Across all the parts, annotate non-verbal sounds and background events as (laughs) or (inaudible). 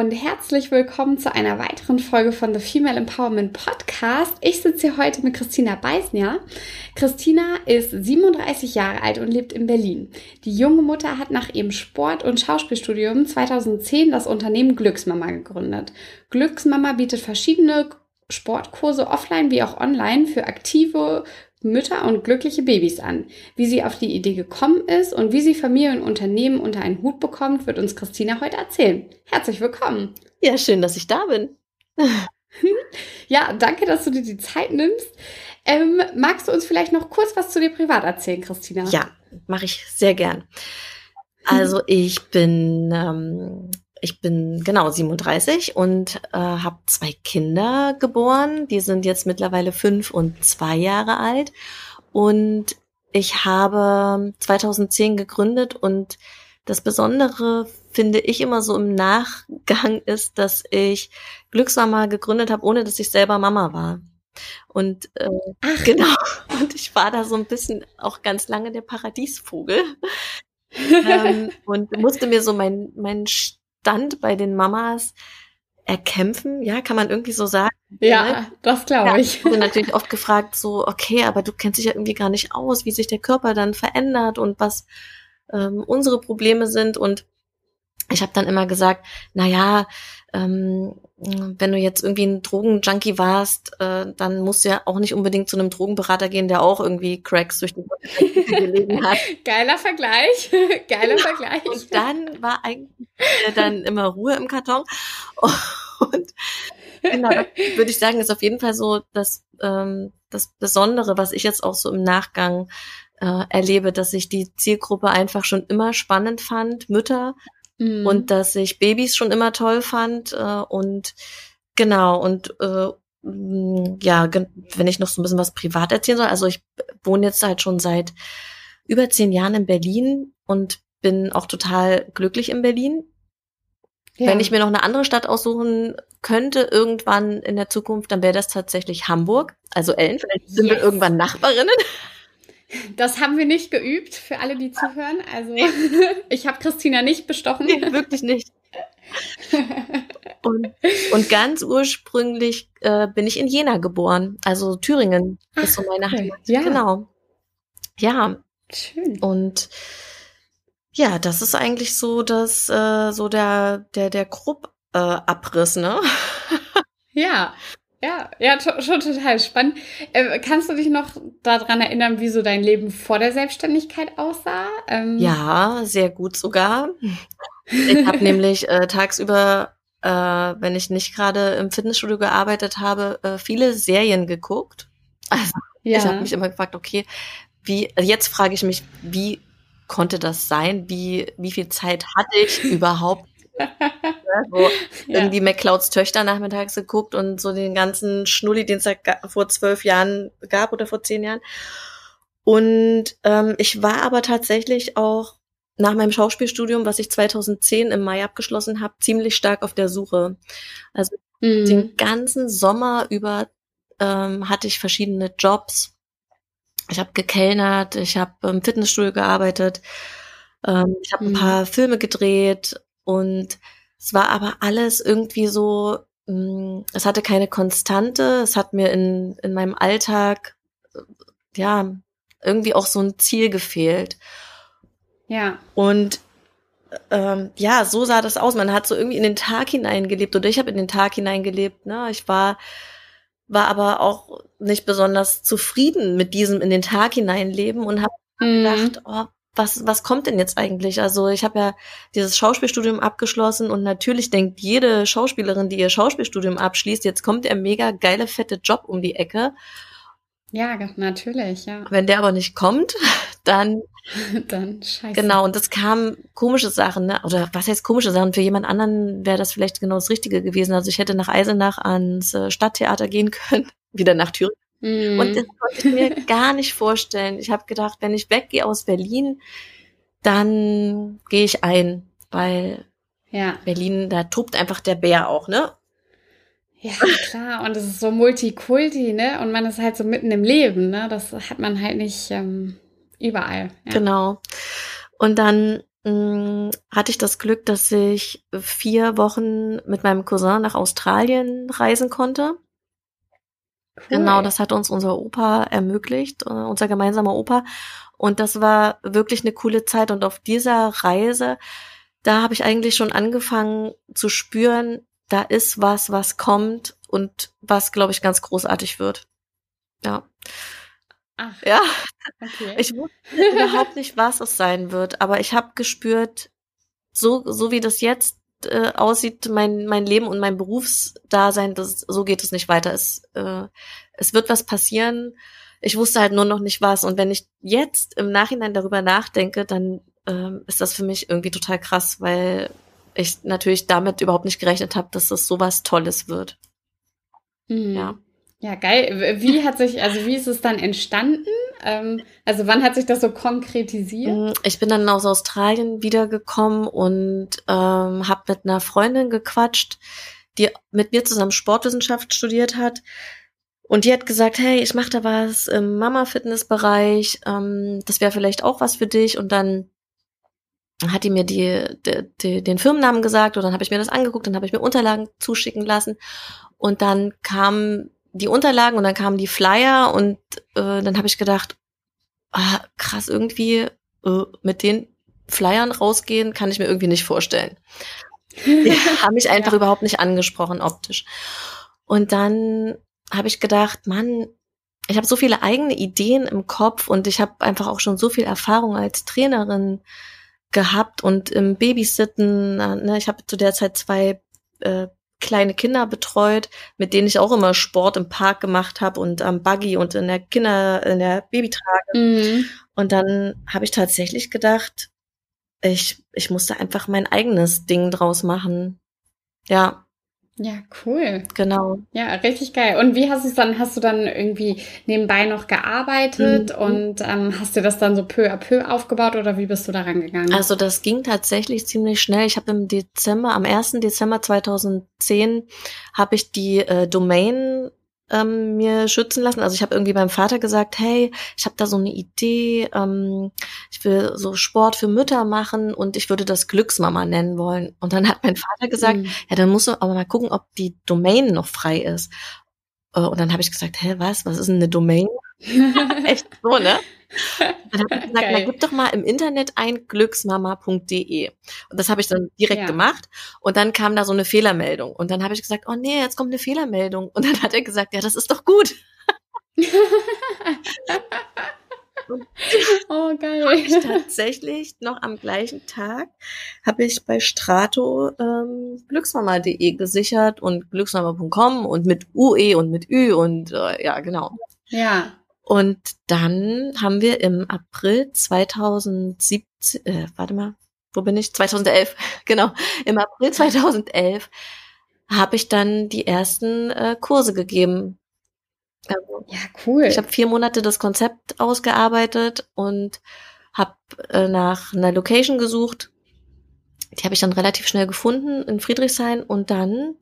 und herzlich willkommen zu einer weiteren Folge von The Female Empowerment Podcast. Ich sitze hier heute mit Christina Beisner. Christina ist 37 Jahre alt und lebt in Berlin. Die junge Mutter hat nach ihrem Sport- und Schauspielstudium 2010 das Unternehmen Glücksmama gegründet. Glücksmama bietet verschiedene Sportkurse offline wie auch online für aktive Mütter und glückliche Babys an. Wie sie auf die Idee gekommen ist und wie sie Familie und Unternehmen unter einen Hut bekommt, wird uns Christina heute erzählen. Herzlich willkommen. Ja, schön, dass ich da bin. (laughs) ja, danke, dass du dir die Zeit nimmst. Ähm, magst du uns vielleicht noch kurz was zu dir privat erzählen, Christina? Ja, mache ich sehr gern. Also ich bin ähm, ich bin genau 37 und äh, habe zwei Kinder geboren. Die sind jetzt mittlerweile fünf und zwei Jahre alt. Und ich habe 2010 gegründet und das Besondere finde ich immer so im Nachgang ist, dass ich Glücksmama gegründet habe, ohne dass ich selber Mama war. Und äh, Ach. genau, (laughs) und ich war da so ein bisschen auch ganz lange der Paradiesvogel. (laughs) ähm, und musste mir so mein, mein Stand bei den Mamas erkämpfen, ja, kann man irgendwie so sagen. Ja, ne? das glaube ja, ich. Ich wurde natürlich oft gefragt, so, okay, aber du kennst dich ja irgendwie gar nicht aus, wie sich der Körper dann verändert und was ähm, unsere Probleme sind. Und ich habe dann immer gesagt, na ja, ähm, wenn du jetzt irgendwie ein Drogenjunkie warst, äh, dann musst du ja auch nicht unbedingt zu einem Drogenberater gehen, der auch irgendwie Cracks durch die gelegen (laughs) hat. Geiler Vergleich, (laughs) geiler ja, Vergleich. Und dann war eigentlich dann immer Ruhe im Karton. (laughs) Und genau, würde ich sagen, ist auf jeden Fall so das, ähm, das Besondere, was ich jetzt auch so im Nachgang äh, erlebe, dass ich die Zielgruppe einfach schon immer spannend fand, Mütter, mhm. und dass ich Babys schon immer toll fand äh, und genau und äh, ja, wenn ich noch so ein bisschen was privat erzählen soll, also ich wohne jetzt halt schon seit über zehn Jahren in Berlin und bin auch total glücklich in Berlin. Ja. Wenn ich mir noch eine andere Stadt aussuchen könnte, irgendwann in der Zukunft, dann wäre das tatsächlich Hamburg. Also Ellen, vielleicht sind yes. wir irgendwann Nachbarinnen. Das haben wir nicht geübt, für alle, die zuhören. Also (laughs) ich habe Christina nicht bestochen. Nee, wirklich nicht. Und, und ganz ursprünglich äh, bin ich in Jena geboren, also Thüringen Ach, ist so meine Heimat. Ja. Genau. Ja. Schön. Und ja, das ist eigentlich so das, äh, so der, der, der Grupp-Abriss, äh, ne? Ja, ja, ja, schon total spannend. Äh, kannst du dich noch daran erinnern, wie so dein Leben vor der Selbstständigkeit aussah? Ähm ja, sehr gut sogar. Ich habe (laughs) nämlich äh, tagsüber, äh, wenn ich nicht gerade im Fitnessstudio gearbeitet habe, äh, viele Serien geguckt. Also ja. ich habe mich immer gefragt, okay, wie, also jetzt frage ich mich, wie konnte das sein? Wie, wie viel Zeit hatte ich überhaupt so (laughs) ja. irgendwie McClouds Töchter nachmittags geguckt und so den ganzen Schnulli, den es da vor zwölf Jahren gab oder vor zehn Jahren. Und ähm, ich war aber tatsächlich auch nach meinem Schauspielstudium, was ich 2010 im Mai abgeschlossen habe, ziemlich stark auf der Suche. Also mhm. den ganzen Sommer über ähm, hatte ich verschiedene Jobs. Ich habe gekellnert, ich habe im Fitnessstudio gearbeitet, ähm, ich habe mhm. ein paar Filme gedreht und es war aber alles irgendwie so, mm, es hatte keine Konstante, es hat mir in, in meinem Alltag, ja, irgendwie auch so ein Ziel gefehlt. Ja. Und ähm, ja, so sah das aus. Man hat so irgendwie in den Tag hineingelebt oder ich habe in den Tag hineingelebt. Ne? Ich war war aber auch nicht besonders zufrieden mit diesem in den Tag hineinleben und habe mhm. gedacht, oh, was, was kommt denn jetzt eigentlich? Also ich habe ja dieses Schauspielstudium abgeschlossen und natürlich denkt jede Schauspielerin, die ihr Schauspielstudium abschließt, jetzt kommt der mega geile, fette Job um die Ecke. Ja, natürlich, ja. Wenn der aber nicht kommt, (laughs) dann. (laughs) dann scheiße. Genau, und das kam komische Sachen, ne? Oder was heißt komische Sachen? Für jemand anderen wäre das vielleicht genau das Richtige gewesen. Also ich hätte nach Eisenach ans äh, Stadttheater gehen (laughs) können, wieder nach Thüringen Mhm. Und das konnte ich mir (laughs) gar nicht vorstellen. Ich habe gedacht, wenn ich weggehe aus Berlin, dann gehe ich ein, weil ja. Berlin, da tobt einfach der Bär auch, ne? Ja, klar. Und es ist so Multikulti, ne? Und man ist halt so mitten im Leben, ne? Das hat man halt nicht ähm, überall. Ja. Genau. Und dann mh, mm, hatte ich das Glück, dass ich vier Wochen mit meinem Cousin nach Australien reisen konnte. Cool. Genau, das hat uns unser Opa ermöglicht, äh, unser gemeinsamer Opa. Und das war wirklich eine coole Zeit. Und auf dieser Reise, da habe ich eigentlich schon angefangen zu spüren, da ist was, was kommt und was, glaube ich, ganz großartig wird. Ja. Ach, ja. Okay. Ich wusste überhaupt nicht, was es sein wird, aber ich habe gespürt, so, so wie das jetzt äh, aussieht, mein, mein Leben und mein Berufsdasein, das, so geht es nicht weiter. Es, äh, es wird was passieren. Ich wusste halt nur noch nicht was. Und wenn ich jetzt im Nachhinein darüber nachdenke, dann ähm, ist das für mich irgendwie total krass, weil ich natürlich damit überhaupt nicht gerechnet habe, dass das sowas Tolles wird. Mhm. Ja. Ja, geil. Wie hat sich, also wie ist es dann entstanden? Ähm, also wann hat sich das so konkretisiert? Mm, ich bin dann aus Australien wiedergekommen und ähm, habe mit einer Freundin gequatscht, die mit mir zusammen Sportwissenschaft studiert hat. Und die hat gesagt, hey, ich mache da was im Mama-Fitness-Bereich, ähm, das wäre vielleicht auch was für dich. Und dann hat die mir die, die, die, den Firmennamen gesagt und dann habe ich mir das angeguckt, dann habe ich mir Unterlagen zuschicken lassen und dann kamen die Unterlagen und dann kamen die Flyer und äh, dann habe ich gedacht, ah, krass, irgendwie äh, mit den Flyern rausgehen kann ich mir irgendwie nicht vorstellen. (laughs) Die haben mich einfach ja. überhaupt nicht angesprochen optisch. Und dann habe ich gedacht, Mann, ich habe so viele eigene Ideen im Kopf und ich habe einfach auch schon so viel Erfahrung als Trainerin gehabt und im Babysitten, ne, ich habe zu der Zeit zwei äh, kleine Kinder betreut, mit denen ich auch immer Sport im Park gemacht habe und am Buggy und in der Kinder, in der Babytrage. Mhm. Und dann habe ich tatsächlich gedacht, ich, ich musste einfach mein eigenes Ding draus machen. Ja. Ja, cool. Genau. Ja, richtig geil. Und wie hast du es dann, hast du dann irgendwie nebenbei noch gearbeitet mhm. und ähm, hast du das dann so peu à peu aufgebaut oder wie bist du da rangegangen? Also das ging tatsächlich ziemlich schnell. Ich habe im Dezember, am 1. Dezember 2010 habe ich die äh, Domain ähm, mir schützen lassen. Also ich habe irgendwie beim Vater gesagt, hey, ich habe da so eine Idee, ähm, ich will so Sport für Mütter machen und ich würde das Glücksmama nennen wollen. Und dann hat mein Vater gesagt, mhm. ja, dann musst du aber mal gucken, ob die Domain noch frei ist. Äh, und dann habe ich gesagt, hä, was? Was ist denn eine Domain? (laughs) Echt so, ne? Dann habe ich gesagt, Geil. na gib doch mal im Internet ein glücksmama.de. Und das habe ich dann direkt ja. gemacht. Und dann kam da so eine Fehlermeldung. Und dann habe ich gesagt, oh nee, jetzt kommt eine Fehlermeldung. Und dann hat er gesagt, ja, das ist doch gut. (laughs) oh, geil. Hab ich tatsächlich noch am gleichen Tag habe ich bei Strato ähm, glücksmama.de gesichert und glücksmama.com und mit UE und mit Ü und äh, ja, genau. Ja. Und dann haben wir im April 2017, äh, warte mal, wo bin ich? 2011, (laughs) genau. Im April 2011 habe ich dann die ersten äh, Kurse gegeben. Also, ja, cool. Ich habe vier Monate das Konzept ausgearbeitet und habe äh, nach einer Location gesucht. Die habe ich dann relativ schnell gefunden in Friedrichshain und dann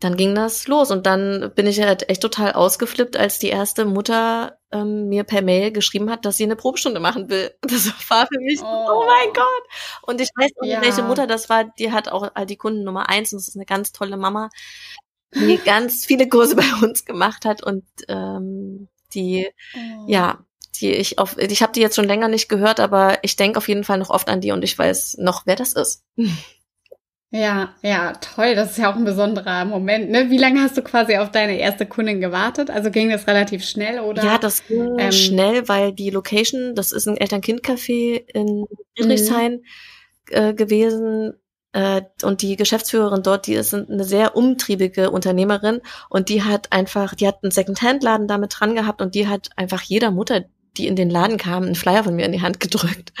dann ging das los und dann bin ich halt echt total ausgeflippt, als die erste Mutter ähm, mir per Mail geschrieben hat, dass sie eine Probestunde machen will. (laughs) Das war für mich, oh, oh mein Gott. Und ich weiß nicht, ja. welche Mutter das war, die hat auch die Kunden Nummer eins und das ist eine ganz tolle Mama, die (laughs) ganz viele Kurse bei uns gemacht hat und ähm, die, oh. ja, die ich auf, ich habe die jetzt schon länger nicht gehört, aber ich denke auf jeden Fall noch oft an die und ich weiß noch, wer das ist. (laughs) Ja, ja, toll. Das ist ja auch ein besonderer Moment. Ne? Wie lange hast du quasi auf deine erste Kundin gewartet? Also ging das relativ schnell oder? Ja, das ging ähm, schnell, weil die Location, das ist ein Eltern-Kind-Café in Friedrichshain mhm. äh, gewesen. Äh, und die Geschäftsführerin dort, die ist eine sehr umtriebige Unternehmerin und die hat einfach, die hat einen Second-Hand-Laden damit dran gehabt und die hat einfach jeder Mutter, die in den Laden kam, einen Flyer von mir in die Hand gedrückt.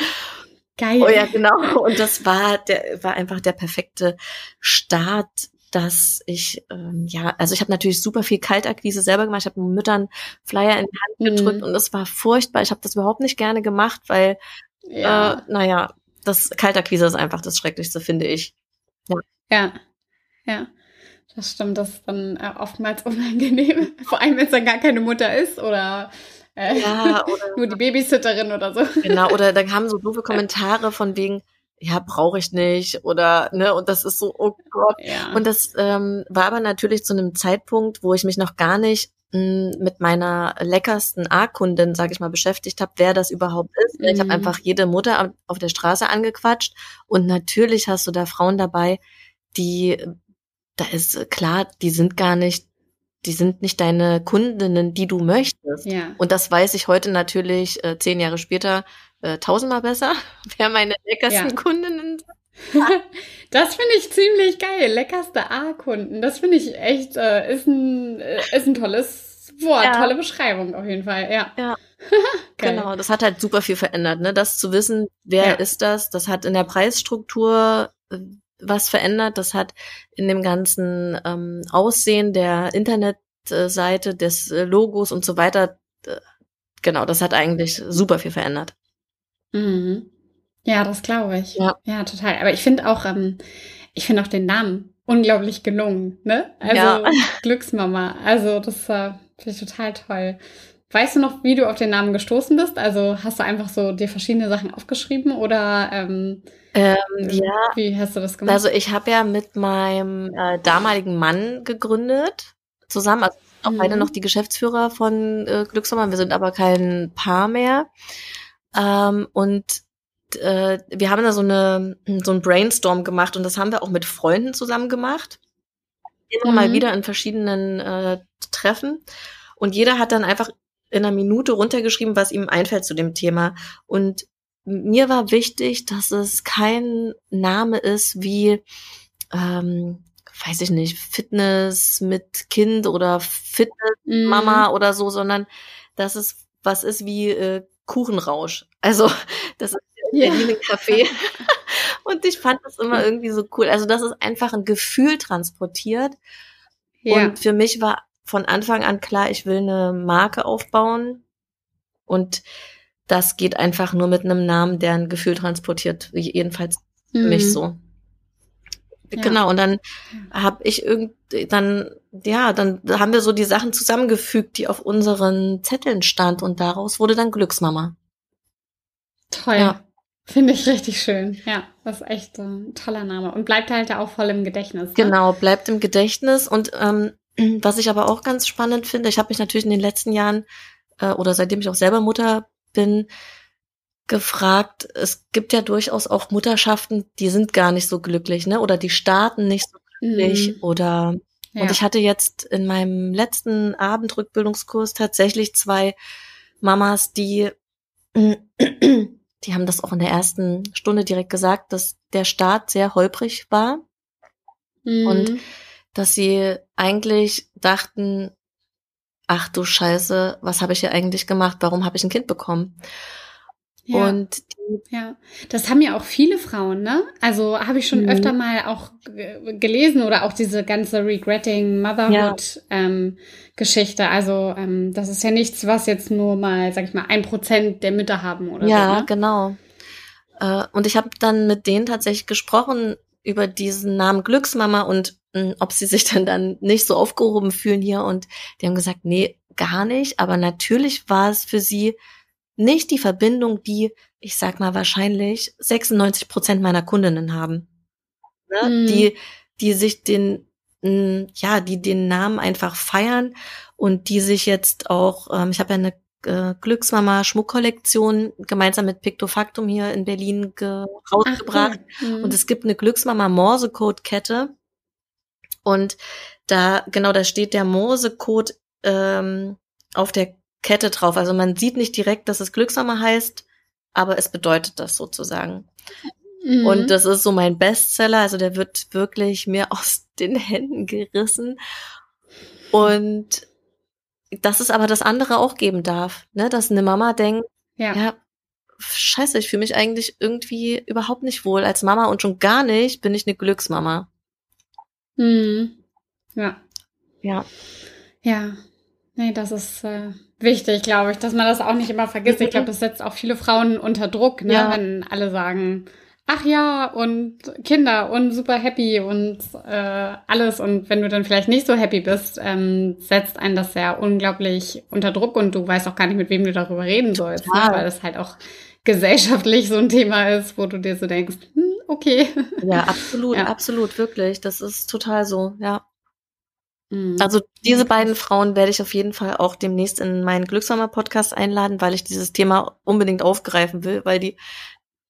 Geil. Oh ja, genau. (laughs) Und das war der, war einfach der perfekte Start dass ich, ähm, ja, also ich habe natürlich super viel Kaltakquise selber gemacht. Ich habe Müttern Flyer in die Hand gedrückt mhm. und das war furchtbar. Ich habe das überhaupt nicht gerne gemacht, weil, ja. äh, naja, das Kaltakquise ist einfach das Schrecklichste, finde ich. Ja. ja. Ja. Das stimmt, das ist dann äh, oftmals (laughs) unangenehm. Vor allem, wenn es dann gar keine Mutter ist oder äh, ja, (laughs) oder, nur die Babysitterin oder so. Genau, oder da kamen so doofe (laughs) Kommentare von wegen, ja, brauche ich nicht oder ne und das ist so oh Gott ja. und das ähm, war aber natürlich zu einem Zeitpunkt, wo ich mich noch gar nicht mh, hm, mit meiner leckersten A-Kundin, sage ich mal, beschäftigt habe, wer das überhaupt ist. Mhm. Ich habe einfach jede Mutter auf der Straße angequatscht und natürlich hast du da Frauen dabei, die da ist klar, die sind gar nicht die sind nicht deine Kundinnen, die du möchtest. Ja. Und das weiß ich heute natürlich äh, zehn Jahre später äh, tausendmal besser, (laughs) wer meine leckersten ja. Kundinnen sind. (laughs) Das finde ich ziemlich geil. Leckerste A-Kunden. Das finde ich echt, äh, ist, ein, äh, ist ein tolles Wort, ja. tolle Beschreibung auf jeden Fall. Ja. ja. (laughs) genau, das hat halt super viel verändert, ne? Das zu wissen, wer ja. ist das, das hat in der Preisstruktur äh, was verändert, das hat in dem ganzen ähm, Aussehen der Internetseite, des äh, Logos und so weiter, äh, genau, das hat eigentlich super viel verändert. Mhm. Ja, das glaube ich. Ja. ja, total. Aber ich finde auch, ähm, ich finde auch den Namen unglaublich gelungen, ne? Also ja. (laughs) Glücksmama. Also das äh, finde ich total toll. Weißt du noch, wie du auf den Namen gestoßen bist? Also hast du einfach so dir verschiedene Sachen aufgeschrieben oder ähm, ähm, ja. wie hast du das gemacht? Also ich habe ja mit meinem äh, damaligen Mann gegründet zusammen. Also auch mhm. beide noch die Geschäftsführer von äh, Glücksmama. Wir sind aber kein Paar mehr. Ähm, und äh, wir haben da so eine so ein Brainstorm gemacht und das haben wir auch mit Freunden zusammen gemacht. Immer mhm. mal wieder in verschiedenen äh, Treffen. Und jeder hat dann einfach in einer Minute runtergeschrieben, was ihm einfällt zu dem Thema. Und mir war wichtig, dass es kein Name ist wie, ähm, weiß ich nicht, Fitness mit Kind oder Fitness Mama mm. oder so, sondern dass es was ist wie äh, Kuchenrausch. Also (laughs) das ist ja. Berlin ein Café. (laughs) Und ich fand das immer irgendwie so cool. Also das ist einfach ein Gefühl transportiert. Ja. Und für mich war von Anfang an klar, ich will eine Marke aufbauen. Und das geht einfach nur mit einem Namen, der ein Gefühl transportiert. Jedenfalls mhm. mich so. Ja. Genau, und dann habe ich irgendwie, dann, ja, dann haben wir so die Sachen zusammengefügt, die auf unseren Zetteln stand und daraus wurde dann Glücksmama. Toll. Ja. Finde ich richtig schön. Ja, das ist echt ein toller Name. Und bleibt halt auch voll im Gedächtnis. Ne? Genau, bleibt im Gedächtnis. Und ähm, was ich aber auch ganz spannend finde, ich habe mich natürlich in den letzten Jahren äh, oder seitdem ich auch selber Mutter bin, gefragt, es gibt ja durchaus auch Mutterschaften, die sind gar nicht so glücklich, ne? Oder die starten nicht so glücklich. Mhm. Oder ja. und ich hatte jetzt in meinem letzten Abendrückbildungskurs tatsächlich zwei Mamas, die die haben das auch in der ersten Stunde direkt gesagt, dass der Start sehr holprig war mhm. und dass sie eigentlich dachten, ach du Scheiße, was habe ich hier eigentlich gemacht? Warum habe ich ein Kind bekommen? Ja. Und ja, das haben ja auch viele Frauen, ne? Also habe ich schon mhm. öfter mal auch gelesen oder auch diese ganze Regretting Motherhood ja. ähm, Geschichte. Also ähm, das ist ja nichts, was jetzt nur mal, sag ich mal, ein Prozent der Mütter haben oder ja, so. Ja, ne? genau. Äh, und ich habe dann mit denen tatsächlich gesprochen über diesen Namen Glücksmama und mh, hm, ob sie sich dann dann nicht so aufgehoben fühlen hier. Und die haben gesagt, nee, gar nicht. Aber natürlich war es für sie nicht die Verbindung, die, ich sag mal, wahrscheinlich 96 Prozent meiner Kundinnen haben. Ne? Mhm. Die, die sich den, ja, die den Namen einfach feiern und die sich jetzt auch, ähm, ich habe ja eine äh, Glücksmama Schmuckkollektion gemeinsam mit Pictofactum hier in Berlin rausgebracht. Cool. Mhm. Und es gibt eine Glücksmama Morsecode-Kette. Und da, genau, da steht der Morsecode ähm, auf der Kette drauf. Also man sieht nicht direkt, dass es Glücksnummer heißt, aber es bedeutet das sozusagen. Mhm. Und das ist so mein Bestseller. Also der wird wirklich mir (laughs) aus den Händen gerissen. Und dass es aber das andere auch geben darf, ne? Dass eine Mama denkt, ja, ja scheiße, ich fühle mich eigentlich irgendwie überhaupt nicht wohl als Mama und schon gar nicht bin ich eine Glücksmama. Mhm. Ja. Ja. Ja. Nee, das ist äh, wichtig, glaube ich, dass man das auch nicht immer vergisst. Ich glaube, das setzt auch viele Frauen unter Druck, ne? Ja. wenn alle sagen, ach ja, und Kinder und super happy und äh, alles. Und wenn du dann vielleicht nicht so happy bist, ähm, setzt einen das ja unglaublich unter Druck und du weißt auch gar nicht, mit wem du darüber reden sollst, ne? Weil das halt auch gesellschaftlich so ein Thema ist, wo du dir so denkst, hm, okay. Ja, (laughs) absolut, Ja. absolut, wirklich. Das ist total so, ja. Mhm. Also diese beiden Frauen werde ich auf jeden Fall auch demnächst in meinen Glückshammer-Podcast einladen, weil ich dieses Thema unbedingt aufgreifen will, weil die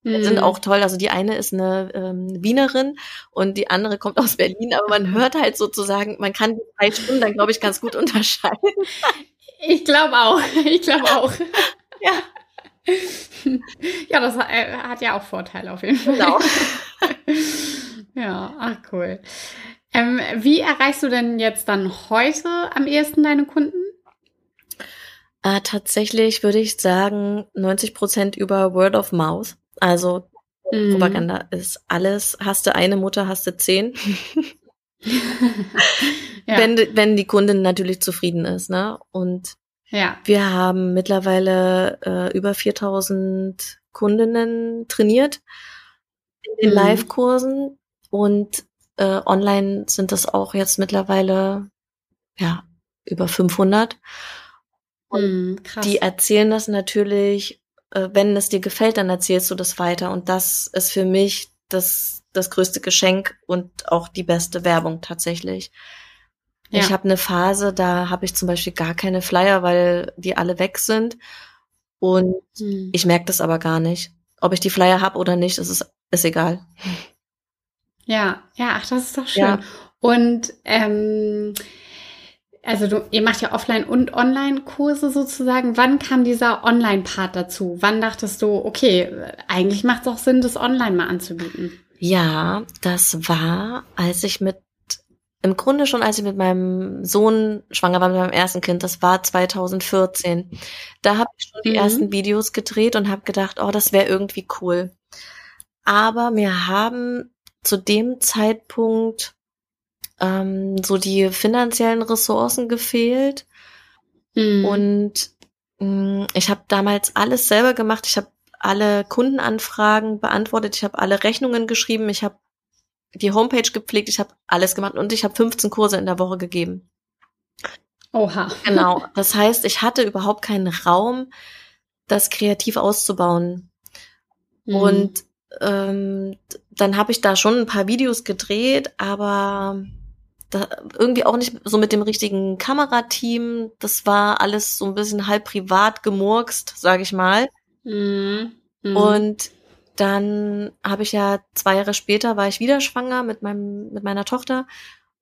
sind Mhm. auch toll. Also die eine ist eine ähm, Wienerin und die andere kommt aus Berlin, aber man hört halt sozusagen, man kann die drei Stimmen dann, glaube ich, ganz gut unterscheiden. Ich glaube auch. (laughs) Ich glaube auch. Ja, Ja, das äh, hat ja auch Vorteile auf jeden Fall. genau. (laughs) Ja, ach cool. Ähm, wie erreichst du denn jetzt dann heute am ehesten deine Kunden? Äh, tatsächlich würde ich sagen, 90 Prozent über Word of Mouth. Also Mhm. Propaganda ist alles. Hast du eine Mutter, hast du zehn. (laughs) Ja, Wenn, die- wenn die Kundin natürlich zufrieden ist, ne? Und ja. wir haben mittlerweile äh, über 4000 Kundinnen trainiert in den Mhm. Live-Kursen und äh, online sind das auch jetzt mittlerweile ja über 500. Mhm, krass. Die erzählen das natürlich, äh, wenn es dir gefällt, dann erzählst du das weiter. Und das ist für mich das, das größte Geschenk und auch die beste Werbung tatsächlich. Ja. Ich habe eine Phase, da habe ich zum Beispiel gar keine Flyer, weil die alle weg sind. Und Mhm. ich merke das aber gar nicht. Ob ich die Flyer habe oder nicht, das ist, ist egal. Ja, ja, ach, das ist doch schön. Ja. Und ähm, also du, ihr macht ja Offline- und Online-Kurse sozusagen. Wann kam dieser Online-Part dazu? Wann dachtest du, okay, eigentlich macht es auch Sinn, das online mal anzubieten? Ja, das war, als ich mit, im Grunde schon, als ich mit meinem Sohn schwanger war, mit meinem ersten Kind, das war 2014. Da habe ich schon die Mhm. ersten Videos gedreht und habe gedacht, oh, das wäre irgendwie cool. Aber mir haben zu dem Zeitpunkt ähm, so die finanziellen Ressourcen gefehlt. Mhm. Und mh, ich habe damals alles selber gemacht. Ich habe alle Kundenanfragen beantwortet. Ich habe alle Rechnungen geschrieben. Ich habe die Homepage gepflegt. Ich habe alles gemacht und ich habe 15 Kurse in der Woche gegeben. Oha. Genau. (laughs) Das heißt, ich hatte überhaupt keinen Raum, das kreativ auszubauen. Mhm. Und ähm, dann habe ich da schon ein paar Videos gedreht, aber da, irgendwie auch nicht so mit dem richtigen Kamerateam. Das war alles so ein bisschen halb privat gemurkst, sage ich mal. Mhm. Mhm. Und dann habe ich ja zwei Jahre später war ich wieder schwanger mit meinem mit meiner Tochter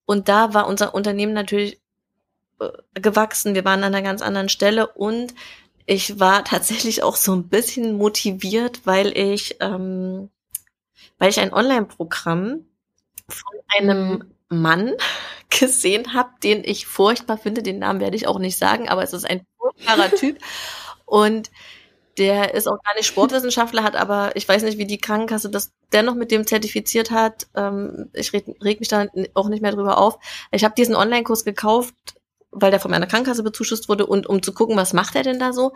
und da war unser Unternehmen natürlich äh, gewachsen. Wir waren an einer ganz anderen Stelle und ich war (laughs) tatsächlich auch so ein bisschen motiviert, weil ich ähm, weil ich ein Online-Programm von einem Mann (laughs) gesehen habe, den ich furchtbar finde. Den Namen werde ich auch nicht sagen, aber es ist ein furchtbarer (laughs) Typ und der ist auch gar nicht Sportwissenschaftler, hat aber, ich weiß nicht, wie die Krankenkasse das dennoch mit dem zertifiziert hat. Ähm, ich reg, reg mich da auch nicht mehr drüber auf. Ich habe diesen Online-Kurs gekauft, weil der von meiner Krankenkasse bezuschusst wurde und um zu gucken, was macht er denn da so.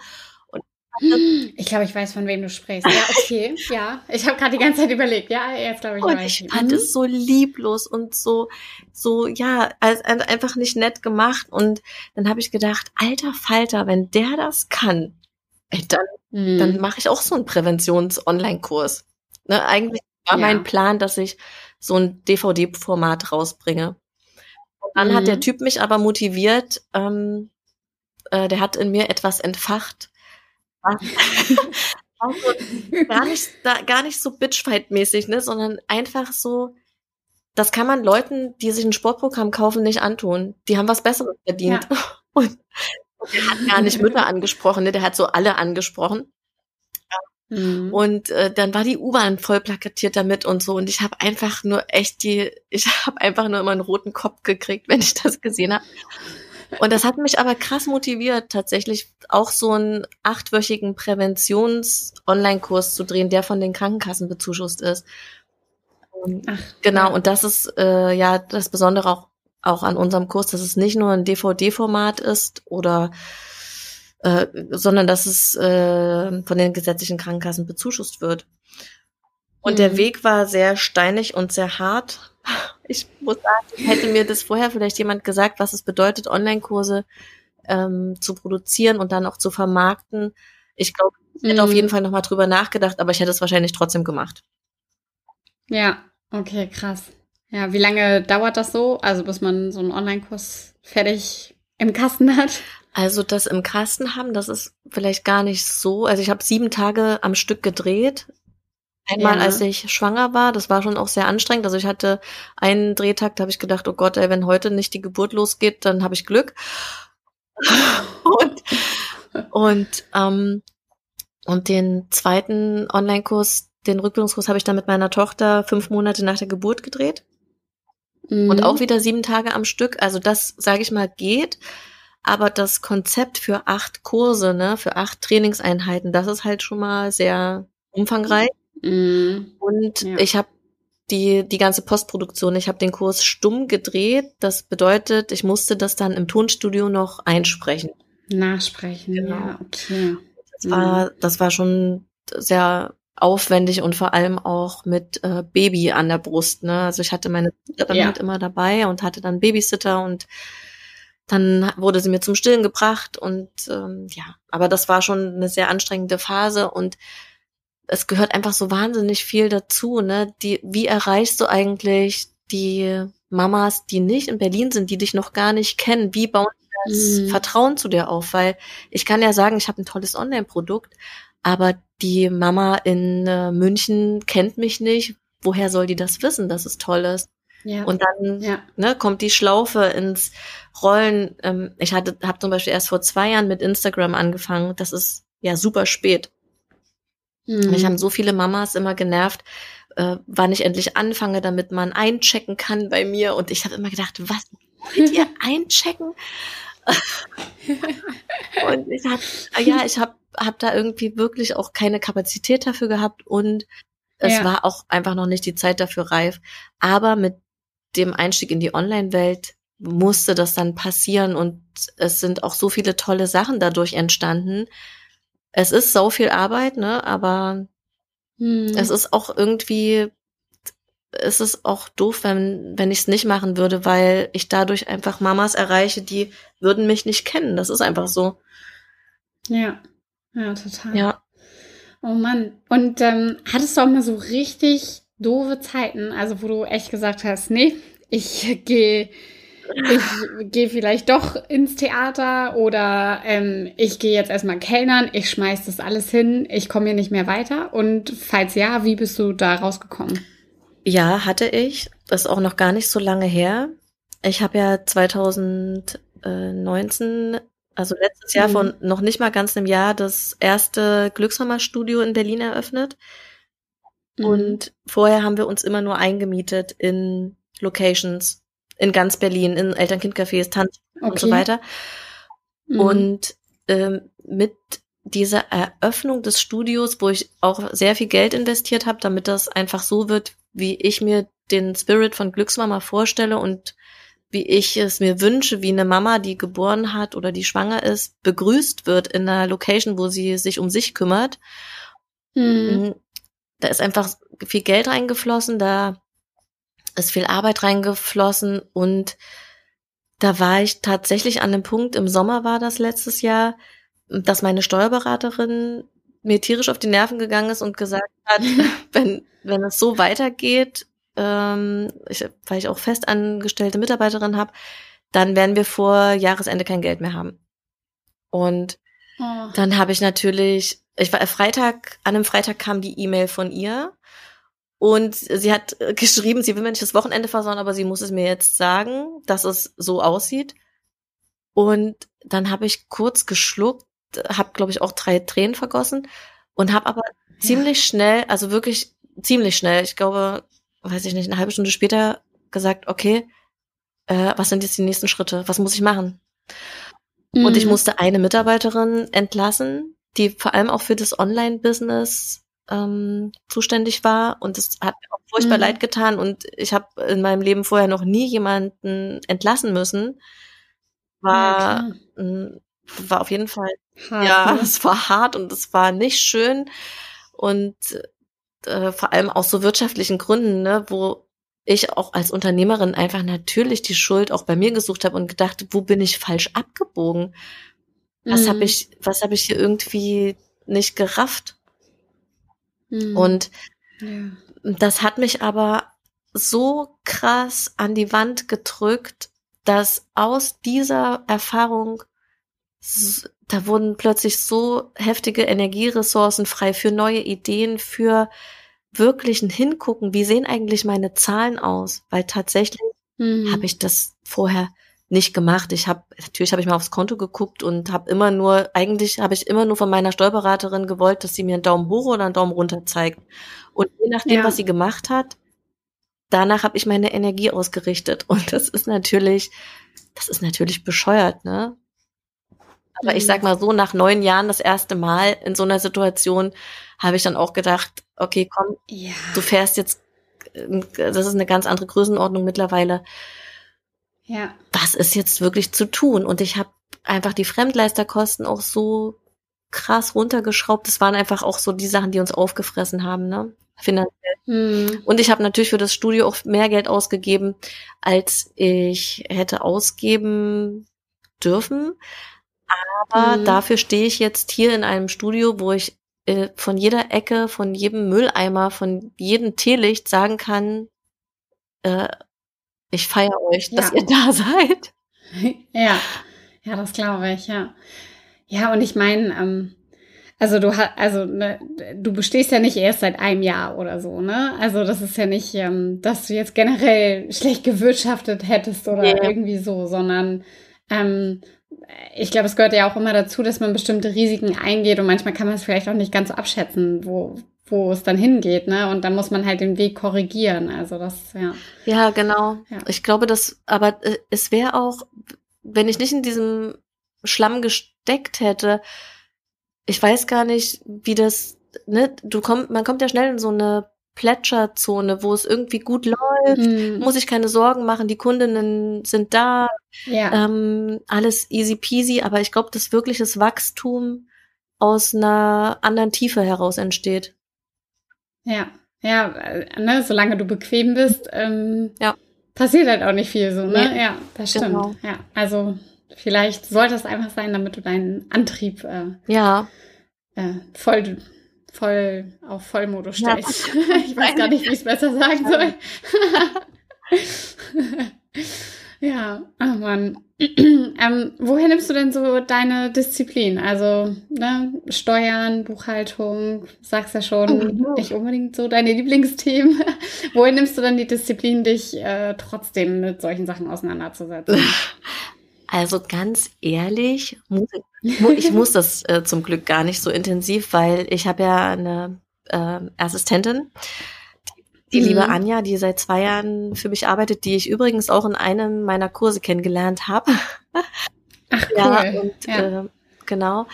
Ich glaube, ich weiß, von wem du sprichst. Ja, okay. (laughs) ja, ich habe gerade die ganze Zeit überlegt. Ja, jetzt glaube ich, Und weiß ich fand es so lieblos und so, so, ja, als, als einfach nicht nett gemacht. Und dann habe ich gedacht, alter Falter, wenn der das kann, ey, dann Mhm. dann mache ich auch so einen Präventions-Online-Kurs. Ne, eigentlich war Ja. mein Plan, dass ich so ein DVD-Format rausbringe. Und dann hat Mhm. der Typ mich aber motiviert, ähm, äh, der hat in mir etwas entfacht. Was- war so gar nicht, da, gar nicht so Bitchfight-mäßig, ne, sondern einfach so, das kann man Leuten, die sich ein Sportprogramm kaufen, nicht antun. Die haben was Besseres verdient. Und, (laughs) und der hat gar nicht Mütter angesprochen, ne? der hat so alle angesprochen. Mhm. Und äh, dann war die U-Bahn voll plakatiert damit und so. Und ich habe einfach nur echt die, ich (laughs) habe einfach nur immer einen roten Kopf gekriegt, wenn ich das gesehen habe. Und das hat mich aber krass motiviert, tatsächlich auch so einen achtwöchigen Präventions-Online-Kurs zu drehen, der von den Krankenkassen bezuschusst ist. Ach, genau, ja. und das ist äh, ja das Besondere auch, auch an unserem Kurs, dass es nicht nur ein DVD-Format ist oder äh, sondern dass es äh, von den gesetzlichen Krankenkassen bezuschusst wird. Und mhm. der Weg war sehr steinig und sehr hart. Ich muss sagen, hätte mir das vorher vielleicht jemand gesagt, was es bedeutet, Online-Kurse ähm, zu produzieren und dann auch zu vermarkten. Ich glaube, ich hätte mhm. auf jeden Fall nochmal drüber nachgedacht, aber ich hätte es wahrscheinlich trotzdem gemacht. Ja, okay, krass. Ja, wie lange dauert das so? Also bis man so einen Online-Kurs fertig im Kasten hat? Also das im Kasten haben, das ist vielleicht gar nicht so. Also ich habe sieben Tage am Stück gedreht. Einmal, ja. als ich schwanger war, das war schon auch sehr anstrengend. Also ich hatte einen Drehtag, da habe ich gedacht, oh Gott, ey, wenn heute nicht die Geburt losgeht, dann habe ich Glück. (laughs) und und, ähm, und den zweiten Online-Kurs, den Rückbildungskurs, habe ich dann mit meiner Tochter fünf Monate nach der Geburt gedreht. Mhm. Und auch wieder sieben Tage am Stück. Also das, sage ich mal, geht. Aber das Konzept für acht Kurse, ne, für acht Trainingseinheiten, das ist halt schon mal sehr umfangreich. Mhm. Und ja. ich habe die, die ganze Postproduktion, ich habe den Kurs stumm gedreht. Das bedeutet, ich musste das dann im Tonstudio noch einsprechen. Nachsprechen, genau. ja, okay. Das war, das war schon sehr aufwendig und vor allem auch mit äh, Baby an der Brust. Ne? Also ich hatte meine Sitterin ja. halt immer dabei und hatte dann Babysitter und dann wurde sie mir zum Stillen gebracht und ähm, ja, aber das war schon eine sehr anstrengende Phase und es gehört einfach so wahnsinnig viel dazu, ne? Die, wie erreichst du eigentlich die Mamas, die nicht in Berlin sind, die dich noch gar nicht kennen? Wie bauen die das mhm. Vertrauen zu dir auf? Weil ich kann ja sagen, ich habe ein tolles Online-Produkt, aber die Mama in äh, München kennt mich nicht. Woher soll die das wissen, dass es toll ist? Ja. Und dann ja. ne, kommt die Schlaufe ins Rollen. Ähm, ich hatte, habe zum Beispiel erst vor zwei Jahren mit Instagram angefangen. Das ist ja super spät. Mhm. Mich haben so viele Mamas immer genervt, äh, wann ich endlich anfange, damit man einchecken kann bei mir. Und ich habe immer gedacht, was wollt ihr (laughs) einchecken? (laughs) und ich hab, ja, ich habe hab da irgendwie wirklich auch keine Kapazität dafür gehabt und es ja. war auch einfach noch nicht die Zeit dafür reif. Aber mit dem Einstieg in die Online-Welt musste das dann passieren und es sind auch so viele tolle Sachen dadurch entstanden, es ist so viel Arbeit, ne, aber hm. es ist auch irgendwie, es ist auch doof, wenn, wenn ich es nicht machen würde, weil ich dadurch einfach Mamas erreiche, die würden mich nicht kennen. Das ist einfach so. Ja, ja, total. Ja. Oh Mann. Und ähm, hattest du auch mal so richtig doofe Zeiten, also wo du echt gesagt hast, nee, ich (laughs) gehe ich gehe vielleicht doch ins Theater oder ähm, ich gehe jetzt erstmal Kellnern, ich schmeiß das alles hin, ich komme hier nicht mehr weiter. Und falls ja, wie bist du da rausgekommen? Ja, hatte ich. Das ist auch noch gar nicht so lange her. Ich habe ja 2019, also letztes Jahr mhm. von noch nicht mal ganz einem Jahr, das erste Glückshammer-Studio in Berlin eröffnet. Mhm. Und vorher haben wir uns immer nur eingemietet in Locations in ganz Berlin, in Eltern-Kind-Cafés, Tanz okay. und so weiter. Mhm. Und ähm, mit dieser Eröffnung des Studios, wo ich auch sehr viel Geld investiert habe, damit das einfach so wird, wie ich mir den Spirit von Glücksmama vorstelle und wie ich es mir wünsche, wie eine Mama, die geboren hat oder die schwanger ist, begrüßt wird in einer Location, wo sie sich um sich kümmert. Mhm. Da ist einfach viel Geld reingeflossen, da ist viel Arbeit reingeflossen und da war ich tatsächlich an dem Punkt, im Sommer war das letztes Jahr, dass meine Steuerberaterin mir tierisch auf die Nerven gegangen ist und gesagt (laughs) hat, wenn, wenn es so weitergeht, ähm, ich, weil ich auch festangestellte Mitarbeiterin habe, dann werden wir vor Jahresende kein Geld mehr haben. Und oh. dann habe ich natürlich, ich war Freitag, an einem Freitag kam die E-Mail von ihr und sie hat äh, geschrieben, sie will mir nicht das Wochenende versauen, aber sie muss es mir jetzt sagen, dass es so aussieht. Und dann habe ich kurz geschluckt, habe, glaube ich, auch drei Tränen vergossen und habe aber ja. ziemlich schnell, also wirklich ziemlich schnell, ich glaube, weiß ich nicht, eine halbe Stunde später gesagt, okay, äh, was sind jetzt die nächsten Schritte? Was muss ich machen? Mhm. Und ich mhm. musste eine Mitarbeiterin entlassen, die vor allem auch für das Online-Business ähm, zuständig war und das hat mir auch furchtbar Mhm. leid getan und ich habe in meinem Leben vorher noch nie jemanden entlassen müssen. War, mm, war auf jeden Fall Hart, ja, ne? (laughs) es war hart und es war nicht schön und äh, vor allem aus so wirtschaftlichen Gründen, ne, wo ich auch als Unternehmerin einfach natürlich die Schuld auch bei mir gesucht habe und gedacht, wo bin ich falsch abgebogen? Was Mhm. habe ich, was habe ich hier irgendwie nicht gerafft? Mhm. Und ja. das hat mich aber so krass an die Wand gedrückt, dass aus dieser Erfahrung da wurden plötzlich so heftige Energieressourcen frei für neue Ideen, für wirklich ein Hingucken. Wie sehen eigentlich meine Zahlen aus? Weil tatsächlich Mhm. habe ich das vorher nicht gemacht. Ich habe natürlich habe ich mal aufs Konto geguckt und habe immer nur eigentlich habe ich immer nur von meiner Steuerberaterin gewollt, dass sie mir einen Daumen hoch oder einen Daumen runter zeigt. Und je nachdem, Ja. was sie gemacht hat, danach habe ich meine Energie ausgerichtet (laughs) und das ist natürlich das ist natürlich bescheuert, ne? Aber ich Mhm. sag mal so, nach neun Jahren das erste Mal in so einer Situation habe ich dann auch gedacht, okay, komm, ja. du fährst jetzt, äh, das ist eine ganz andere Größenordnung mittlerweile. Ja. Was ist jetzt wirklich zu tun? Und ich habe einfach die Fremdleisterkosten auch so krass runtergeschraubt. Das waren einfach auch so die Sachen, die uns aufgefressen haben, ne? Finanziell. Mhm. Und ich habe natürlich für das Studio auch mehr Geld ausgegeben, als ich hätte ausgeben dürfen. Aber Mhm. dafür stehe ich jetzt hier in einem Studio, wo ich äh, von jeder Ecke, von jedem Mülleimer, von jedem Teelicht sagen kann, äh, ich feiere euch, dass Ja. ihr da seid. (laughs) Ja, ja, das glaube ich, ja. Ja, und ich meine, ähm, also du hast, also ne, du bestehst ja nicht erst seit einem Jahr oder so, ne? Also das ist ja nicht, ähm, dass du jetzt generell schlecht gewirtschaftet hättest oder Nee. irgendwie so, sondern ähm, ich glaube, es gehört ja auch immer dazu, dass man bestimmte Risiken eingeht und manchmal kann man es vielleicht auch nicht ganz so abschätzen, wo, wo es dann hingeht, ne? Und dann muss man halt den Weg korrigieren. Also das, ja. Ja, genau. Ja. Ich glaube, das, aber äh, es wäre auch, wenn ich nicht in diesem Schlamm gesteckt hätte, ich weiß gar nicht, wie das, ne, du kommst, man kommt ja schnell in so eine Plätscherzone, wo es irgendwie gut läuft, Hm, muss ich keine Sorgen machen, die Kundinnen sind da, ja. ähm, alles easy peasy, aber ich glaube, dass wirkliches Wachstum aus einer anderen Tiefe heraus entsteht. Ja, ja, äh, ne, solange du bequem bist, ähm, Ja. passiert halt auch nicht viel so, ne? Nee, ja, das stimmt. genau. Ja, also vielleicht sollte es einfach sein, damit du deinen Antrieb äh, Ja, äh, voll, voll auf Vollmodus Ja, stellst. (laughs) ich weiß gar nicht, wie ich es besser sagen soll. (laughs) (laughs) ja, oh Mann. (clears throat) ähm, woher nimmst du denn so deine Disziplin? Also, ne, Steuern, Buchhaltung, sagst ja schon, Mhm. nicht unbedingt so deine Lieblingsthemen. (laughs) woher nimmst du dann die Disziplin, dich äh, trotzdem mit solchen Sachen auseinanderzusetzen? (laughs) Also ganz ehrlich, muss ich, mu- ich muss das äh, zum Glück gar nicht so intensiv, weil ich habe ja eine ähm, Assistentin, die, Mhm. liebe Anja, die seit zwei Jahren für mich arbeitet, die ich übrigens auch in einem meiner Kurse kennengelernt habe. (laughs) Ach, cool. Ja, und ja. Äh, genau.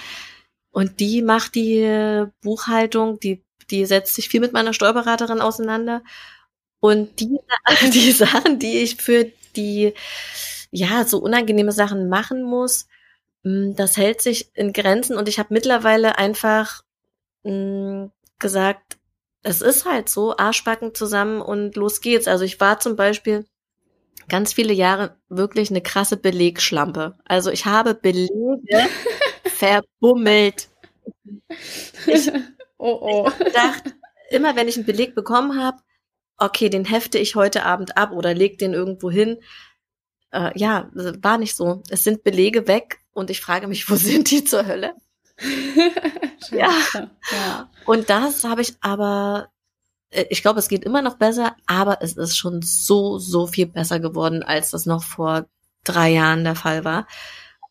Und die macht die Buchhaltung, die, die setzt sich viel mit meiner Steuerberaterin auseinander. Und die, (laughs) die Sachen, die ich für die, ja, so unangenehme Sachen machen muss, mh, das hält sich in Grenzen. Und ich habe mittlerweile einfach mh, gesagt, es ist halt so, Arschbacken zusammen und los geht's. Also ich war zum Beispiel ganz viele Jahre wirklich eine krasse Belegschlampe. Also ich habe Belege (laughs) verbummelt. Ich oh, oh. gedacht, immer wenn ich einen Beleg bekommen habe, okay, den hefte ich heute Abend ab oder leg den irgendwo hin. Äh, ja, war nicht so. Es sind Belege weg und ich frage mich, wo (laughs) sind die zur Hölle? (laughs) Ja. Ja. Und das habe ich aber, äh, ich glaube, es geht immer noch besser, aber es ist schon so, so viel besser geworden, als das noch vor drei Jahren der Fall war.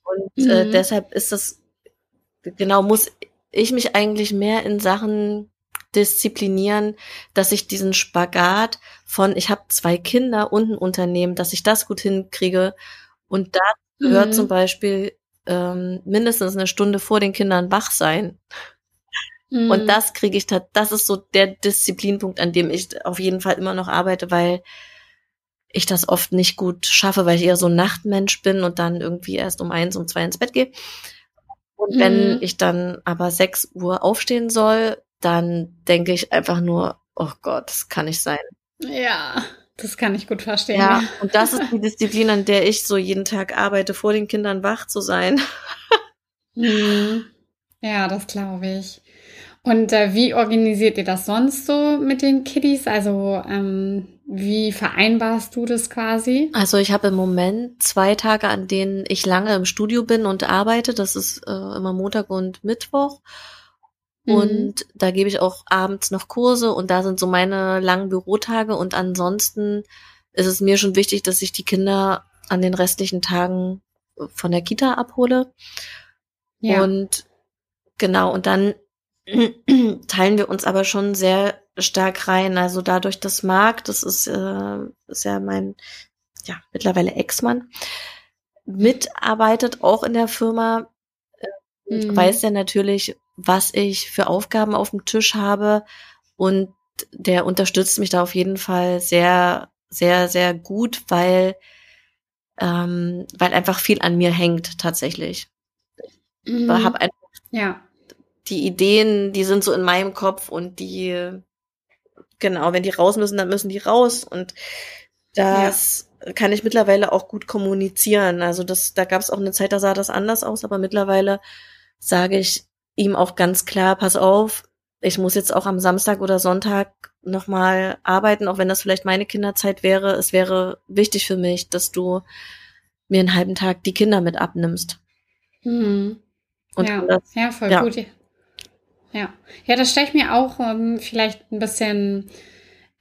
Und äh, Mhm. deshalb ist das, genau, muss ich mich eigentlich mehr in Sachen disziplinieren, dass ich diesen Spagat von, ich habe zwei Kinder und ein Unternehmen, dass ich das gut hinkriege. Und da gehört Mhm. zum Beispiel ähm, mindestens eine Stunde vor den Kindern wach sein. Mhm. Und das kriege ich, das ist so der Disziplinpunkt, an dem ich auf jeden Fall immer noch arbeite, weil ich das oft nicht gut schaffe, weil ich eher so ein Nachtmensch bin und dann irgendwie erst um eins, um zwei ins Bett gehe. Und wenn mhm. ich dann aber sechs Uhr aufstehen soll, dann denke ich einfach nur, oh Gott, das kann nicht sein. Ja, das kann ich gut verstehen. Ja, und das ist die (laughs) Disziplin, an der ich so jeden Tag arbeite, vor den Kindern wach zu sein. (laughs) Mhm. Ja, das glaube ich. Und äh, wie organisiert ihr das sonst so mit den Kiddies? Also ähm, wie vereinbarst du das quasi? Also ich habe im Moment zwei Tage, an denen ich lange im Studio bin und arbeite. Das ist äh, immer Montag und Mittwoch. Mhm. Und da gebe ich auch abends noch Kurse und da sind so meine langen Bürotage. Und ansonsten ist es mir schon wichtig, dass ich die Kinder an den restlichen Tagen von der Kita abhole. Ja. Und genau, und dann (clears throat) teilen wir uns aber schon sehr stark rein. Also dadurch, dass Marc, das ist, äh, ist ja mein, ja, mittlerweile Ex-Mann, mitarbeitet auch in der Firma, mhm. weiß er natürlich, was ich für Aufgaben auf dem Tisch habe und der unterstützt mich da auf jeden Fall sehr, sehr, sehr gut, weil, ähm, weil einfach viel an mir hängt tatsächlich. Mhm. Ich habe einfach ja die Ideen, die sind so in meinem Kopf und die, genau, wenn die raus müssen, dann müssen die raus und das ja. kann ich mittlerweile auch gut kommunizieren. Also das, da gab es auch eine Zeit, da sah das anders aus, aber mittlerweile sage ich ihm auch ganz klar, pass auf, ich muss jetzt auch am Samstag oder Sonntag nochmal arbeiten, auch wenn das vielleicht meine Kinderzeit wäre. Es wäre wichtig für mich, dass du mir einen halben Tag die Kinder mit abnimmst. Mhm. Und ja, das, ja, voll ja. gut. Ja, ja, das stelle ich mir auch ähm, vielleicht ein bisschen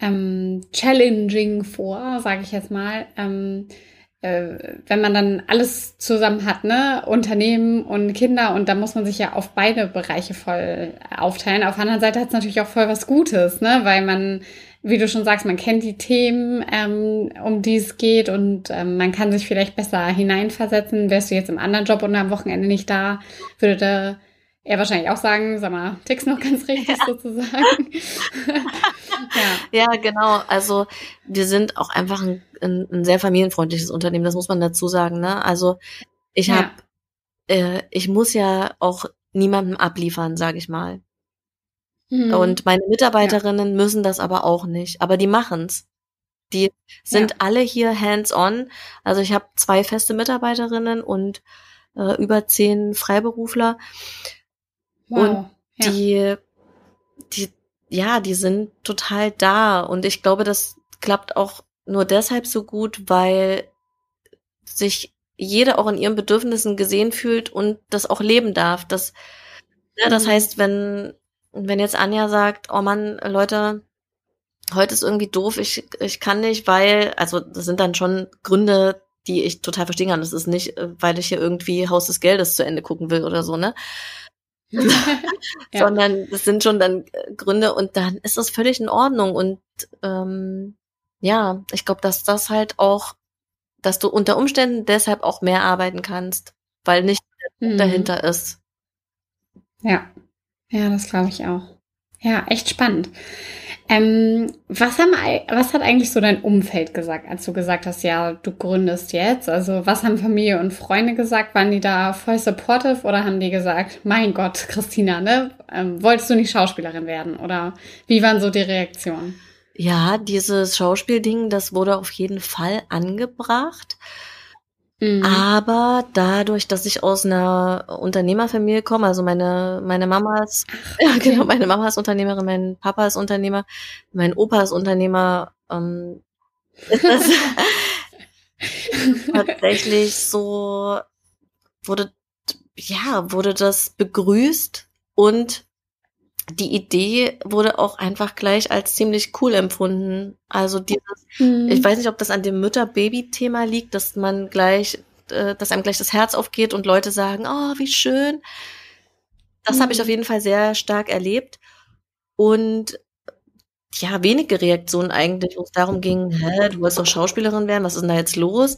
ähm, challenging vor, sage ich jetzt mal. Ähm, äh, wenn man dann alles zusammen hat, ne, Unternehmen und Kinder und da muss man sich ja auf beide Bereiche voll aufteilen. Auf der anderen Seite hat es natürlich auch voll was Gutes, ne, weil man, wie du schon sagst, man kennt die Themen, ähm, um die es geht und ähm, man kann sich vielleicht besser hineinversetzen. Wärst du jetzt im anderen Job und am Wochenende nicht da, würde da er wahrscheinlich auch sagen, sag mal, tickst noch ganz richtig ja. sozusagen. (laughs) ja. ja, genau. Also wir sind auch einfach ein, ein, ein, sehr familienfreundliches Unternehmen, das muss man dazu sagen. Ne? Also ich ja. habe, äh, ich muss ja auch niemandem abliefern, sage ich mal. Mhm. Und meine Mitarbeiterinnen ja. müssen das aber auch nicht, aber die machen's. Die sind alle hier hands-on. Also ich habe zwei feste Mitarbeiterinnen und äh, über zehn Freiberufler. Wow. Und die, ja. die, ja, die sind total da. Und ich glaube, das klappt auch nur deshalb so gut, weil sich jeder auch in ihren Bedürfnissen gesehen fühlt und das auch leben darf. Das, ja, das mhm. heißt, wenn, wenn jetzt Anja sagt, oh Mann, Leute, heute ist irgendwie doof, ich, ich kann nicht, weil, also das sind dann schon Gründe, die ich total verstehen kann. Das ist nicht, äh, weil ich hier irgendwie Haus des Geldes zu Ende gucken will oder so, ne? (laughs) ja. sondern es sind schon dann äh, Gründe und dann ist es völlig in Ordnung und ähm, ja, ich glaube, dass das halt auch, dass du unter Umständen deshalb auch mehr arbeiten kannst, weil nicht mhm. dahinter ist. Ja, ja, das glaube ich auch. Ja, echt spannend. Ähm, was, haben, was hat eigentlich so dein Umfeld gesagt, als du gesagt hast, ja, du gründest jetzt? Also was haben Familie und Freunde gesagt? Waren die da voll supportive oder haben die gesagt, mein Gott, Christina, ne? Ähm, wolltest du nicht Schauspielerin werden? Oder wie waren so die Reaktionen? Ja, dieses Schauspielding, das wurde auf jeden Fall angebracht. Mhm. Aber dadurch, dass ich aus einer Unternehmerfamilie komme, also meine, meine Mama ist, (laughs) okay. ja, genau, meine Mama ist Unternehmerin, mein Papa ist Unternehmer, mein Opa ist Unternehmer, ähm, ist das (laughs) tatsächlich so, wurde, ja, wurde das begrüßt und die Idee wurde auch einfach gleich als ziemlich cool empfunden. Also dieses, mhm. ich weiß nicht, ob das an dem Mütter-Baby-Thema liegt, dass man gleich, äh, dass einem gleich das Herz aufgeht und Leute sagen, oh, wie schön. Das mhm. habe ich auf jeden Fall sehr stark erlebt. Und ja, wenige Reaktionen eigentlich, wo es darum ging, hä, du wolltest doch Schauspielerin werden, was ist denn da jetzt los?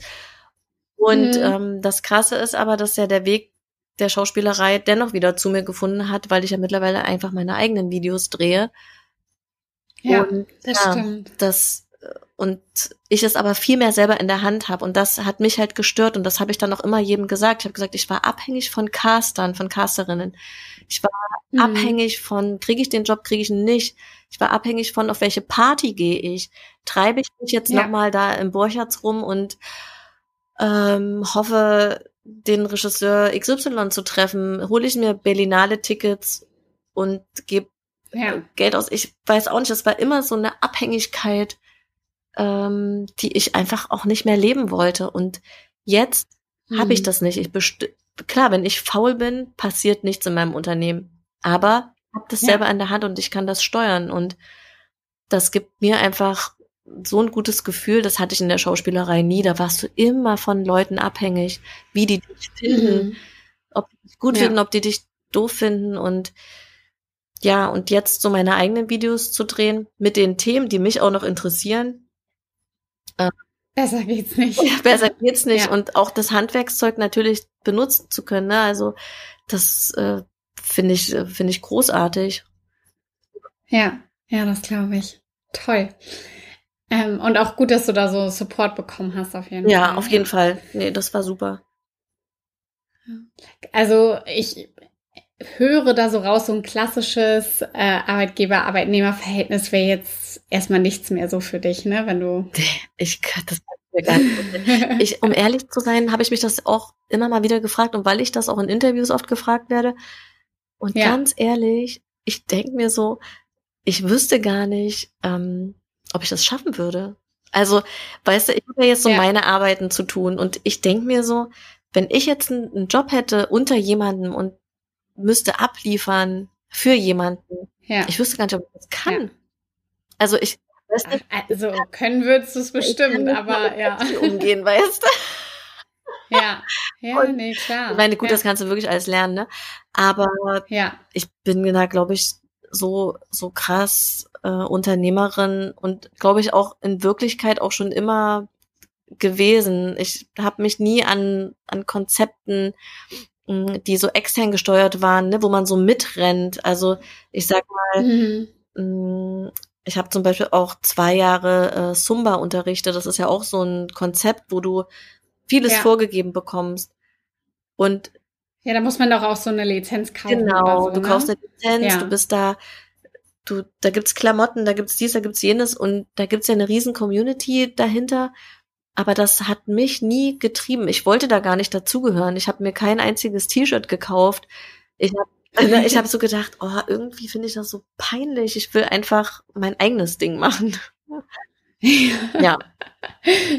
Und mhm. ähm, das Krasse ist aber, dass ja der Weg der Schauspielerei dennoch wieder zu mir gefunden hat, weil ich ja mittlerweile einfach meine eigenen Videos drehe. Ja, und, das ja, stimmt. Das, und ich es aber viel mehr selber in der Hand habe. Und das hat mich halt gestört. Und das habe ich dann auch immer jedem gesagt. Ich habe gesagt, ich war abhängig von Castern, von Casterinnen. Ich war mhm. abhängig von, kriege ich den Job, kriege ich ihn nicht. Ich war abhängig von, auf welche Party gehe ich. Treibe ich mich jetzt ja. nochmal da im Borchards rum und ähm, hoffe, den Regisseur XY zu treffen, hole ich mir Berlinale-Tickets und gebe ja. Geld aus. Ich weiß auch nicht, das war immer so eine Abhängigkeit, ähm, die ich einfach auch nicht mehr leben wollte. Und jetzt mhm. habe ich das nicht. Ich klar, wenn ich faul bin, passiert nichts in meinem Unternehmen. Aber ich habe das ja. selber in der Hand und ich kann das steuern. Und das gibt mir einfach so ein gutes Gefühl, das hatte ich in der Schauspielerei nie. Da warst du immer von Leuten abhängig, wie die dich finden, mhm. ob die dich gut ja. finden, ob die dich doof finden und ja, und jetzt so meine eigenen Videos zu drehen mit den Themen, die mich auch noch interessieren. Äh, besser geht's nicht. besser geht's nicht. (laughs) Ja. Und auch das Handwerkszeug natürlich benutzen zu können. Ne? Also das äh, finde ich, finde ich großartig. Ja, ja, das glaube ich. Toll. Ähm, und auch gut, dass du da so Support bekommen hast, auf jeden ja, Fall. Ja, auf jeden Fall. Nee, das war super. Also ich höre da so raus, so ein klassisches äh, Arbeitgeber-Arbeitnehmer-Verhältnis wäre jetzt erstmal nichts mehr so für dich, ne? Wenn du. (laughs) Ich das ich, um (laughs) ehrlich zu sein, habe ich mich das auch immer mal wieder gefragt und weil ich das auch in Interviews oft gefragt werde. Und ja. ganz ehrlich, ich denke mir so, ich wüsste gar nicht, ähm, ob ich das schaffen würde. Also, weißt du, ich habe ja jetzt so ja. meine Arbeiten zu tun und ich denk mir so, wenn ich jetzt einen, Job hätte unter jemandem und müsste abliefern für jemanden, ja. ich wüsste gar nicht, ob ich das kann. Ja. Also ich weißt du, Ach, also können würdest du es bestimmt, aber ja. Umgehen, weißt du? (laughs) Ja, ja, und, nee, klar. Ich meine, gut, ja. das kannst du wirklich alles lernen, ne? Aber ja. ich bin da, glaube ich, so, so krass äh, Unternehmerin und glaube ich auch in Wirklichkeit auch schon immer gewesen. Ich habe mich nie an, an Konzepten, hm, die so extern gesteuert waren, ne, wo man so mitrennt. Also ich sag mal, mhm. mh, hm, ich habe zum Beispiel auch zwei Jahre äh, Zumba unterrichtet. Das ist ja auch so ein Konzept, wo du vieles ja. vorgegeben bekommst. Und ja, da muss man doch auch so eine Lizenz kaufen. Genau, so, du ne? kaufst eine Lizenz, ja. du bist da du, da gibt's Klamotten, da gibt's dies, da gibt's jenes und da gibt's ja eine riesen Community dahinter. Aber das hat mich nie getrieben. Ich wollte da gar nicht dazugehören. Ich habe mir kein einziges T-Shirt gekauft. Ich habe ne, ich hab so gedacht, oh, irgendwie finde ich das so peinlich. Ich will einfach mein eigenes Ding machen. ja.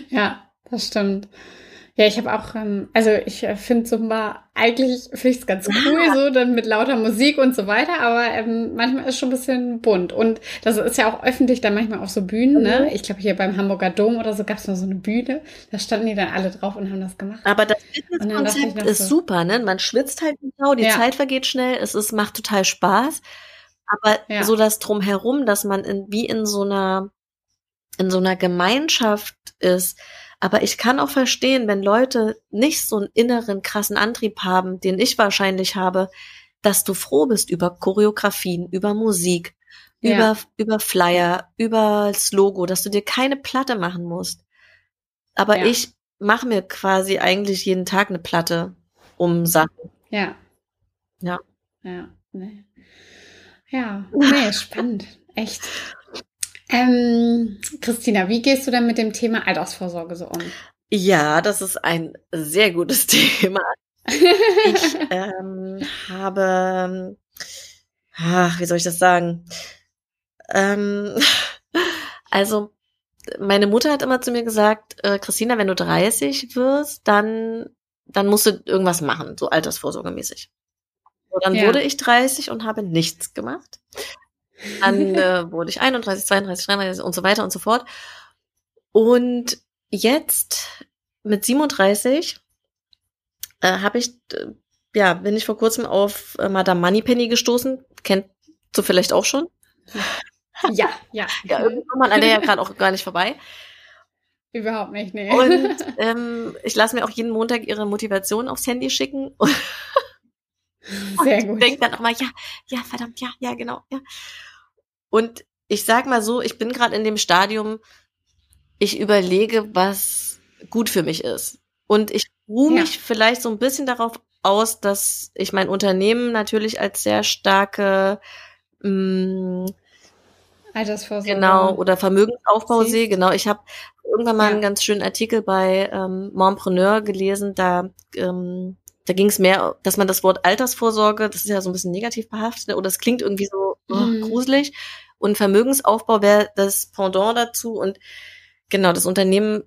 Ja, (laughs) das stimmt. Ja, ich habe auch, ähm, also ich äh, finde Zumba, eigentlich finde ich es ganz cool, so dann mit lauter Musik und so weiter, aber ähm, manchmal ist schon ein bisschen bunt. Und das ist ja auch öffentlich dann manchmal auf so Bühnen, ne? mhm. ne? Ich glaube, hier beim Hamburger Dom oder so gab es mal so eine Bühne, da standen die dann alle drauf und haben das gemacht. Aber das Konzept ist so, super, ne? Man schwitzt halt genau, die ja. Zeit vergeht schnell, es ist, macht total Spaß. Aber ja. so das drumherum, dass man in, wie in so einer, in so einer Gemeinschaft ist, aber ich kann auch verstehen, wenn Leute nicht so einen inneren krassen Antrieb haben, den ich wahrscheinlich habe, dass du froh bist über Choreografien, über Musik, ja. über, über Flyer, über das Logo, dass du dir keine Platte machen musst. Aber ja. ich mache mir quasi eigentlich jeden Tag eine Platte um Sachen. Ja. Ja. Ja. Nee. Ja, nee, spannend. Echt. Ähm, Christina, wie gehst du denn mit dem Thema Altersvorsorge so um? Ja, das ist ein sehr gutes (laughs) Thema. ich (laughs) ähm, habe, ach, wie soll ich das sagen? Ähm, (laughs) also, meine Mutter hat immer zu mir gesagt, äh, Christina, wenn du 30 wirst, dann, dann musst du irgendwas machen, so altersvorsorgemäßig. So, dann ja. wurde ich 30 und habe nichts gemacht. Dann (laughs) äh, wurde ich 31, 32, 33 und so weiter und so fort. Und jetzt mit 37 äh, habe ich, äh, ja, bin ich vor kurzem auf äh, Madame Moneypenny gestoßen. Kennt du vielleicht auch schon? (laughs) Ja, ja. ja, irgendwie kommt man an der ja gerade auch gar nicht vorbei. Überhaupt nicht, nee. Und (laughs) ähm, ich lasse mir auch jeden Montag ihre Motivation aufs Handy schicken. Sehr gut. Ich denke dann auch mal, ja, ja, verdammt, ja, ja, genau, ja. Und ich sag mal so, ich bin gerade in dem Stadium, ich überlege, was gut für mich ist. Und ich ruhe Ja. mich vielleicht so ein bisschen darauf aus, dass ich mein Unternehmen natürlich als sehr starke mh, Altersvorsorge. Genau, oder Vermögensaufbau sehe. Genau, ich habe irgendwann mal Ja. einen ganz schönen Artikel bei ähm, Mompreneur gelesen, da, ähm, da ging es mehr, dass man das Wort Altersvorsorge, das ist ja so ein bisschen negativ behaftet, ne, oder es klingt irgendwie so oh, Mhm. gruselig. Und Vermögensaufbau wäre das Pendant dazu. Und genau, das Unternehmen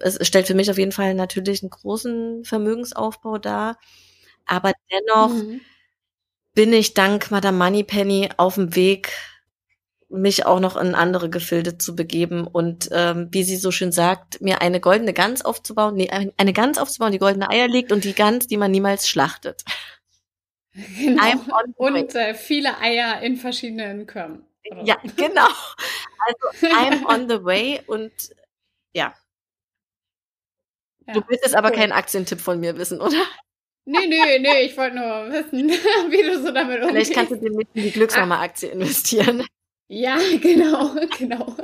es stellt für mich auf jeden Fall natürlich einen großen Vermögensaufbau dar. Aber dennoch Mhm. bin ich dank Madame Moneypenny auf dem Weg, mich auch noch in andere Gefilde zu begeben und ähm, wie sie so schön sagt, mir eine goldene Gans aufzubauen, nee, ein- eine Gans aufzubauen, die goldene Eier legt und die Gans, die man niemals schlachtet. (laughs) Genau. Und äh, viele Eier in verschiedenen Körben. Oder Ja, (laughs) genau. Also I'm on the way und ja, Ja, du willst jetzt aber cool. keinen Aktientipp von mir wissen, oder? Nee, nee, nee, ich wollte nur wissen, (laughs) wie du so damit umgehst. Vielleicht kannst du dir mit in die Glücksmama-Aktie investieren. Ja, (laughs) genau, genau.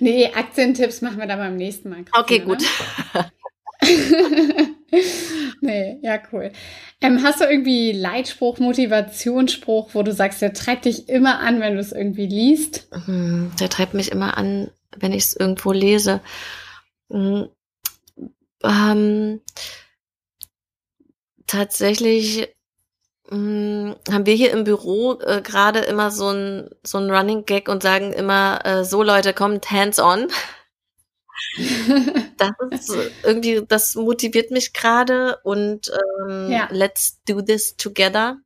nee, Aktientipps machen wir dann beim nächsten Mal. Christina, Okay, gut. Ne? (laughs) nee, ja, cool. Ähm, hast du irgendwie Leitspruch, Motivationsspruch, wo du sagst, der treibt dich immer an, wenn du es irgendwie liest? Hm, Der treibt mich immer an, wenn ich es irgendwo lese. Hm, Ähm, tatsächlich hm, haben wir hier im Büro äh, gerade immer so ein so ein Running Gag und sagen immer äh, so Leute kommt hands on. Das ist irgendwie das motiviert mich gerade und ähm, Ja. let's do this together.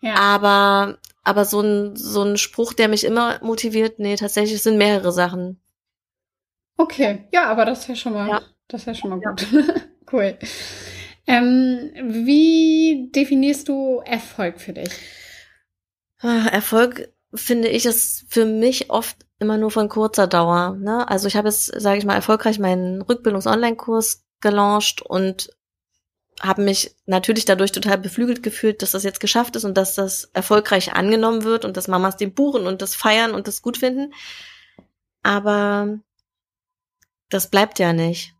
ja. Aber aber so ein so ein Spruch, der mich immer motiviert, nee, tatsächlich sind mehrere Sachen. Okay, ja, aber das ist ja schon mal, Ja. das ist ja schon mal gut. (laughs) cool. Ähm, wie definierst du Erfolg für dich? Ah, Erfolg finde ich ist für mich oft immer nur von kurzer Dauer. Ne? Also ich habe jetzt, sage ich mal, erfolgreich meinen Rückbildungs-Online-Kurs gelauncht und habe mich natürlich dadurch total beflügelt gefühlt, dass das jetzt geschafft ist und dass das erfolgreich angenommen wird und dass Mamas den buchen und das feiern und das gut finden. Aber das bleibt ja nicht.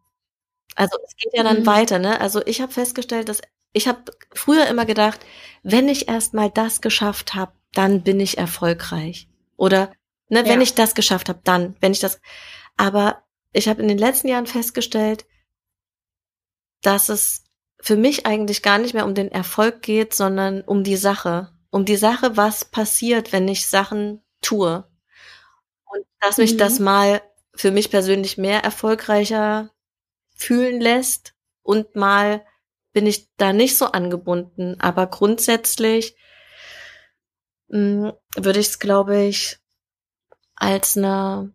Also es geht ja dann Mhm. weiter, ne? Also ich habe festgestellt, dass ich habe früher immer gedacht, wenn ich erst mal das geschafft habe, dann bin ich erfolgreich. Oder ne, wenn Ja. ich das geschafft habe, dann, wenn ich das. Aber ich habe in den letzten Jahren festgestellt, dass es für mich eigentlich gar nicht mehr um den Erfolg geht, sondern um die Sache. Um die Sache, was passiert, wenn ich Sachen tue. Und dass mich Mhm. das mal für mich persönlich mehr erfolgreicher fühlen lässt und mal bin ich da nicht so angebunden. Aber grundsätzlich mh, würde ich es, glaube ich, als eine,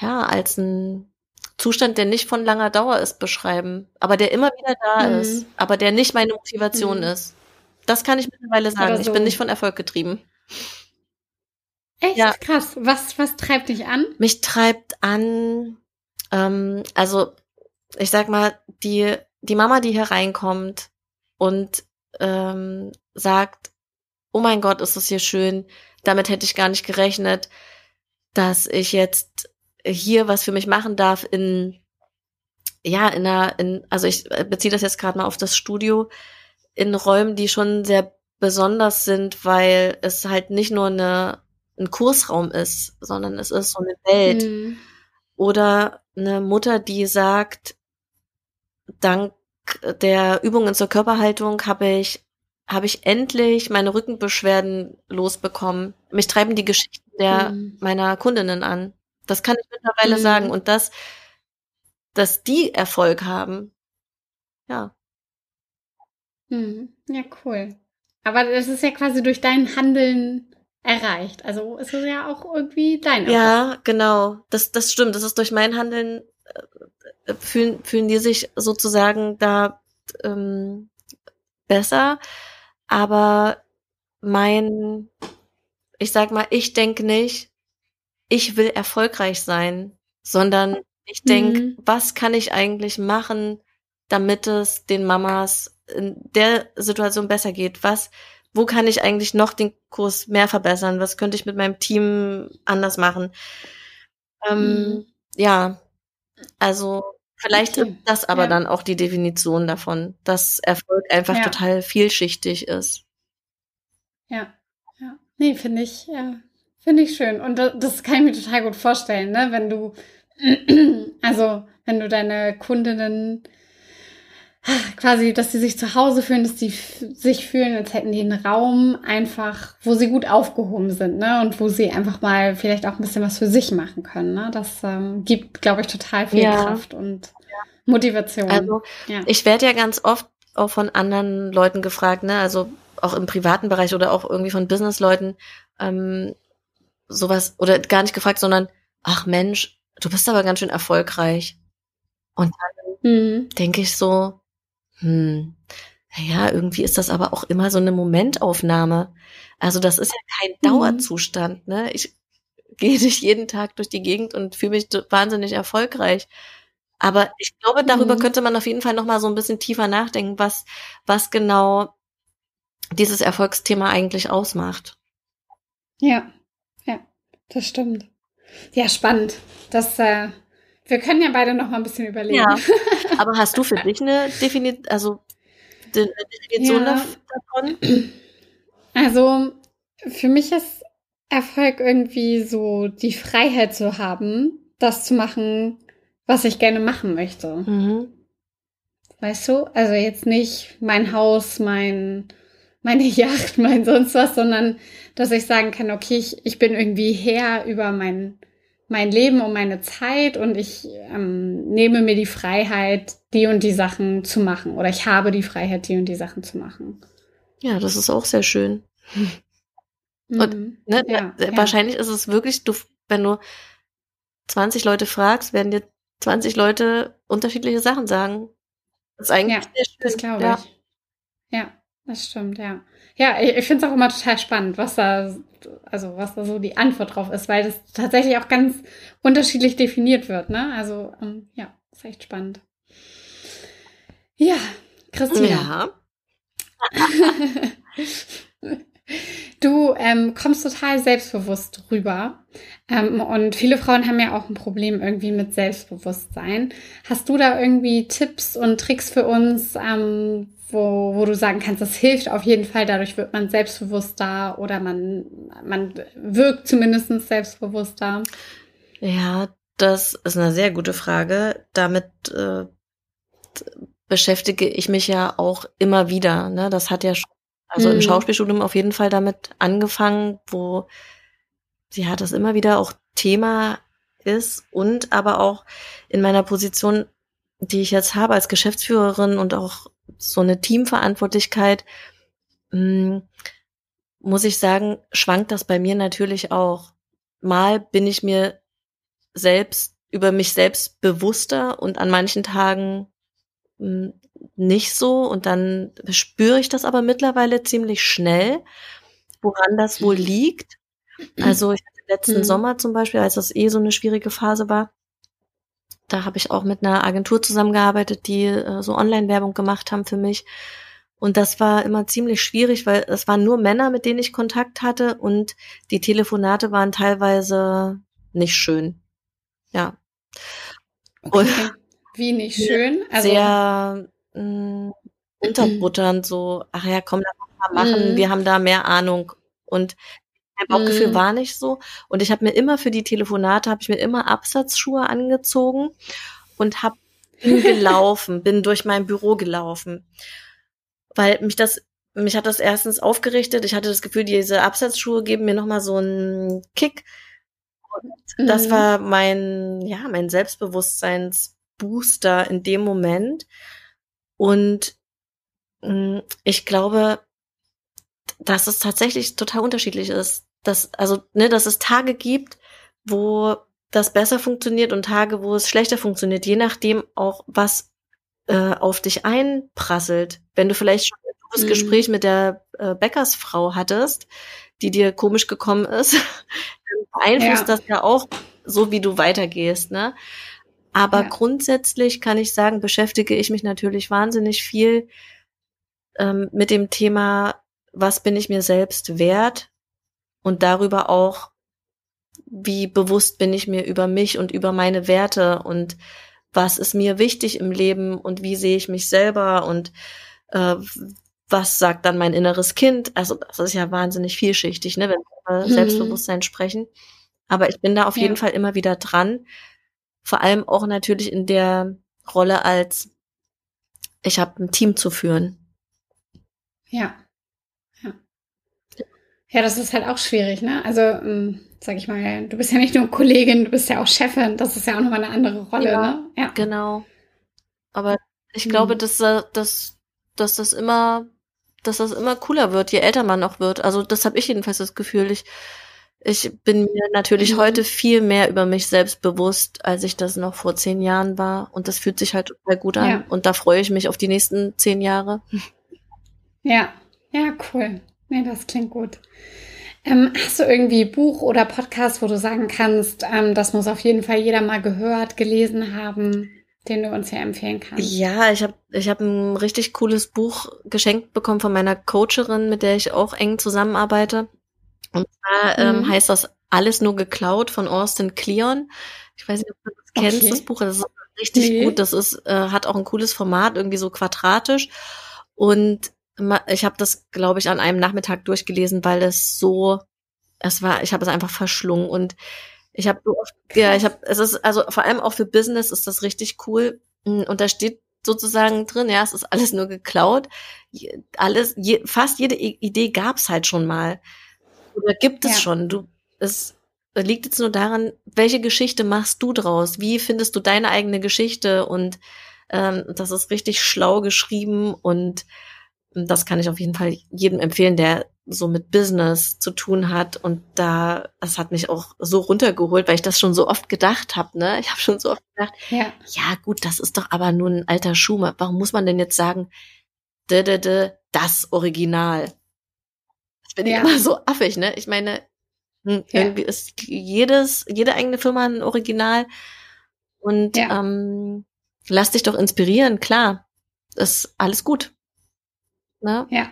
ja, als ein Zustand, der nicht von langer Dauer ist, beschreiben, aber der immer wieder da Mhm. ist, aber der nicht meine Motivation Mhm. ist. Das kann ich mittlerweile sagen. Oder Ich so. bin nicht von Erfolg getrieben. Echt Ja. krass. Was, was treibt dich an? Mich treibt an, ähm, also ich sag mal, die, die Mama, die hier reinkommt und ähm, sagt, oh mein Gott, ist das hier schön, damit hätte ich gar nicht gerechnet, dass ich jetzt hier was für mich machen darf in, ja, in einer, in, also ich äh, beziehe das jetzt gerade mal auf das Studio, in Räumen, die schon sehr besonders sind, weil es halt nicht nur eine, ein Kursraum ist, sondern es ist so eine Welt. Mhm. Oder eine Mutter, die sagt, dank der Übungen zur Körperhaltung habe ich, habe ich endlich meine Rückenbeschwerden losbekommen. Mich treiben die Geschichten der Mhm. meiner Kundinnen an. Das kann ich mittlerweile Mhm. sagen. Und das, dass die Erfolg haben, ja. Mhm. Ja, cool. Aber das ist ja quasi durch dein Handeln erreicht. Also ist es ja auch irgendwie dein Erfolg. Ja, genau. Das, das stimmt. Das ist durch mein Handeln, äh, fühlen, fühlen die sich sozusagen da ähm, besser. Aber mein, ich sag mal, ich denke nicht, ich will erfolgreich sein, sondern ich denke, Mhm. was kann ich eigentlich machen, damit es den Mamas in der Situation besser geht? Was, wo kann ich eigentlich noch den Kurs mehr verbessern? Was könnte ich mit meinem Team anders machen? Ähm, mhm. Ja, also vielleicht okay. ist das aber ja. dann auch die Definition davon, dass Erfolg einfach ja. total vielschichtig ist. Ja, ja. Nee, finde ich, ja, finde ich schön. Und das kann ich mir total gut vorstellen, ne? Wenn du, (clears throat) also wenn du deine Kundinnen quasi, dass sie sich zu Hause fühlen, dass sie sich fühlen, als hätten die einen Raum einfach, wo sie gut aufgehoben sind, ne? Und wo sie einfach mal vielleicht auch ein bisschen was für sich machen können, ne? Das ähm, gibt, glaube ich, total viel ja. Kraft und Motivation. Also ja. ich werde ja ganz oft auch von anderen Leuten gefragt, ne? Also auch im privaten Bereich oder auch irgendwie von Businessleuten, ähm, sowas, oder gar nicht gefragt, sondern, ach Mensch, du bist aber ganz schön erfolgreich. Und dann mhm. denke ich so, hm, ja, irgendwie ist das aber auch immer so eine Momentaufnahme. Also das ist ja kein mhm. Dauerzustand, ne? Ich gehe nicht jeden Tag durch die Gegend und fühle mich wahnsinnig erfolgreich. Aber ich glaube, darüber mhm. könnte man auf jeden Fall noch mal so ein bisschen tiefer nachdenken, was, was genau dieses Erfolgsthema eigentlich ausmacht. Ja, ja, das stimmt. Ja, spannend. Das äh, wir können ja beide noch mal ein bisschen überlegen. Ja. (laughs) Aber hast du für dich eine Definition, also eine Definition ja. davon? Also für mich ist Erfolg irgendwie so die Freiheit zu haben, das zu machen, was ich gerne machen möchte. Mhm. Weißt du? Also jetzt nicht mein Haus, mein, meine (laughs) Yacht, mein sonst was, sondern dass ich sagen kann, okay, ich, ich bin irgendwie Herr über mein, mein Leben und meine Zeit und ich ähm, nehme mir die Freiheit, die und die Sachen zu machen. Oder ich habe die Freiheit, die und die Sachen zu machen. Ja, das ist auch sehr schön. Mhm. Und ne, ja, wahrscheinlich ja. ist es wirklich, du, wenn du 20 Leute fragst, werden dir 20 Leute unterschiedliche Sachen sagen. Das ist eigentlich ja, sehr schön. Das glaube ich. Ja, das stimmt, ja. Ja, ich, ich finde es auch immer total spannend, was da also was da so die Antwort drauf ist, weil das tatsächlich auch ganz unterschiedlich definiert wird, ne? Also, ähm, ja, ist echt spannend. Ja, Christina. Ja. (laughs) du ähm, kommst total selbstbewusst rüber. Ähm, und viele Frauen haben ja auch ein Problem irgendwie mit Selbstbewusstsein. Hast du da irgendwie Tipps und Tricks für uns, ähm, wo, wo du sagen kannst, das hilft auf jeden Fall, dadurch wird man selbstbewusster oder man, man wirkt zumindest selbstbewusster? Ja, das ist eine sehr gute Frage. Damit äh, beschäftige ich mich ja auch immer wieder. Ne? Das hat ja schon, also mhm. im Schauspielstudium auf jeden Fall damit angefangen, wo ja das immer wieder auch Thema ist und aber auch in meiner Position, die ich jetzt habe als Geschäftsführerin und auch so eine Teamverantwortlichkeit, mh, hm, muss ich sagen, schwankt das bei mir natürlich auch. Mal bin ich mir selbst über mich selbst bewusster und an manchen Tagen mh, hm, nicht so und dann spüre ich das aber mittlerweile ziemlich schnell, woran das wohl liegt. Also ich hatte letzten mhm. Sommer zum Beispiel, als das eh so eine schwierige Phase war, da habe ich auch mit einer Agentur zusammengearbeitet, die äh, so Online-Werbung gemacht haben für mich. Und das war immer ziemlich schwierig, weil es waren nur Männer, mit denen ich Kontakt hatte und die Telefonate waren teilweise nicht schön. Ja. Okay. (laughs) Wie nicht schön? Also sehr mh, mm, unterbutternd, so, ach ja, komm, lass mal machen, mm. wir haben da mehr Ahnung. Und mein Bauchgefühl mm. war nicht so. Und ich habe mir immer für die Telefonate, habe ich mir immer Absatzschuhe angezogen und habe (laughs) gelaufen, bin durch mein Büro gelaufen. Weil mich das, mich hat das erstens aufgerichtet. Ich hatte das Gefühl, diese Absatzschuhe geben mir nochmal so einen Kick. Und das mhm. war mein, ja, mein Selbstbewusstseinsbooster in dem Moment. Und mm, ich glaube, dass es tatsächlich total unterschiedlich ist. Dass, also, ne, dass es Tage gibt, wo das besser funktioniert und Tage, wo es schlechter funktioniert, je nachdem auch, was äh, auf dich einprasselt. Wenn du vielleicht schon ein gutes mhm. Gespräch mit der äh, Bäckersfrau hattest, die dir komisch gekommen ist, (laughs) dann beeinflusst ja. das ja auch so, wie du weitergehst, ne? Aber Ja. grundsätzlich kann ich sagen, beschäftige ich mich natürlich wahnsinnig viel ähm, mit dem Thema, was bin ich mir selbst wert und darüber auch, wie bewusst bin ich mir über mich und über meine Werte und was ist mir wichtig im Leben und wie sehe ich mich selber und äh, was sagt dann mein inneres Kind? Also das ist ja wahnsinnig vielschichtig, ne, wenn wir über Mhm. Selbstbewusstsein sprechen. Aber ich bin da auf Ja. jeden Fall immer wieder dran. Vor allem auch natürlich in der Rolle als ich habe ein Team zu führen. Ja. Ja. Ja, das ist halt auch schwierig, ne? Also, ähm, sag ich mal, du bist ja nicht nur Kollegin, du bist ja auch Chefin. Das ist ja auch nochmal eine andere Rolle, Ja. ne? Ja. Genau. Aber ich Mhm. glaube, dass, äh, dass, dass das immer, dass das immer cooler wird, je älter man noch wird. Also das habe ich jedenfalls das Gefühl. Ich, ich bin mir natürlich Mhm. heute viel mehr über mich selbst bewusst, als ich das noch vor zehn Jahren war. Und das fühlt sich halt total gut an. Ja. Und da freue ich mich auf die nächsten zehn Jahre. Ja. Ja, cool. Nee, das klingt gut. Ähm, hast du irgendwie Buch oder Podcast, wo du sagen kannst, ähm, das muss auf jeden Fall jeder mal gehört, gelesen haben, den du uns hier empfehlen kannst? Ja, ich habe ich hab ein richtig cooles Buch geschenkt bekommen von meiner Coacherin, mit der ich auch eng zusammenarbeite. Und zwar ähm, Mhm. heißt das Alles nur geklaut von Austin Kleon. Ich weiß nicht, ob du das kennst, Okay. das Buch. Das ist richtig Nee. gut. Das ist, äh, hat auch ein cooles Format, irgendwie so quadratisch. Und ich habe das, glaube ich, an einem Nachmittag durchgelesen, weil es so, es war, ich habe es einfach verschlungen und ich habe so oft, ja, ich habe, es ist also vor allem auch für Business ist das richtig cool. Mm, Und da steht sozusagen drin, ja, es ist alles nur geklaut. Alles, je, fast jede Idee gab's halt schon mal oder gibt es Ja. schon. Du, es liegt jetzt nur daran, welche Geschichte machst du draus? Wie findest du deine eigene Geschichte? Und ähm, das ist richtig schlau geschrieben und das kann ich auf jeden Fall jedem empfehlen, der so mit Business zu tun hat. Und da, das hat mich auch so runtergeholt, weil ich das schon so oft gedacht habe. Ne? Ich habe schon so oft gedacht, Ja. ja gut, das ist doch aber nur ein alter Schuh. Warum muss man denn jetzt sagen, de, de, de, das Original? Das bin ich Ja. immer so affig, ne? Ich meine, hm, Ja. irgendwie ist jedes, jede eigene Firma ein Original. Und Ja. ähm, lass dich doch inspirieren, klar. Ist alles gut. Ne? Ja.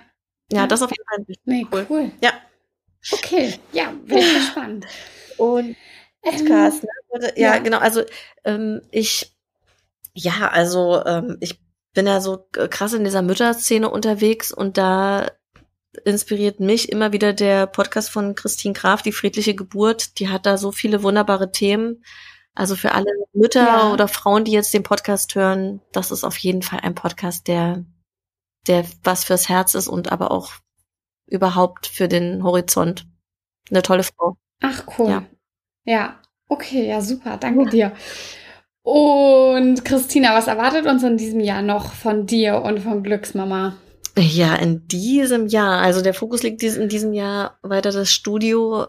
Ja, das auf jeden Fall. Nee, Cool. cool. Ja. Okay. Ja, bin ich gespannt. Und Ähm, Podcast, ne? Warte, Ja, ja. genau. Also ähm, ich, ja, also ähm, ich bin ja so äh, krass in dieser Mütterszene unterwegs und da inspiriert mich immer wieder der Podcast von Christine Graf, die friedliche Geburt. Die hat da so viele wunderbare Themen. Also für alle Mütter Ja. oder Frauen, die jetzt den Podcast hören, das ist auf jeden Fall ein Podcast, der, der was fürs Herz ist und aber auch überhaupt für den Horizont. Eine tolle Frau. Ach, cool. Ja. Ja. Okay, ja, super. Danke dir. Und Christina, was erwartet uns in diesem Jahr noch von dir und von Glücksmama? Ja, in diesem Jahr, also der Fokus liegt in diesem Jahr weiter das Studio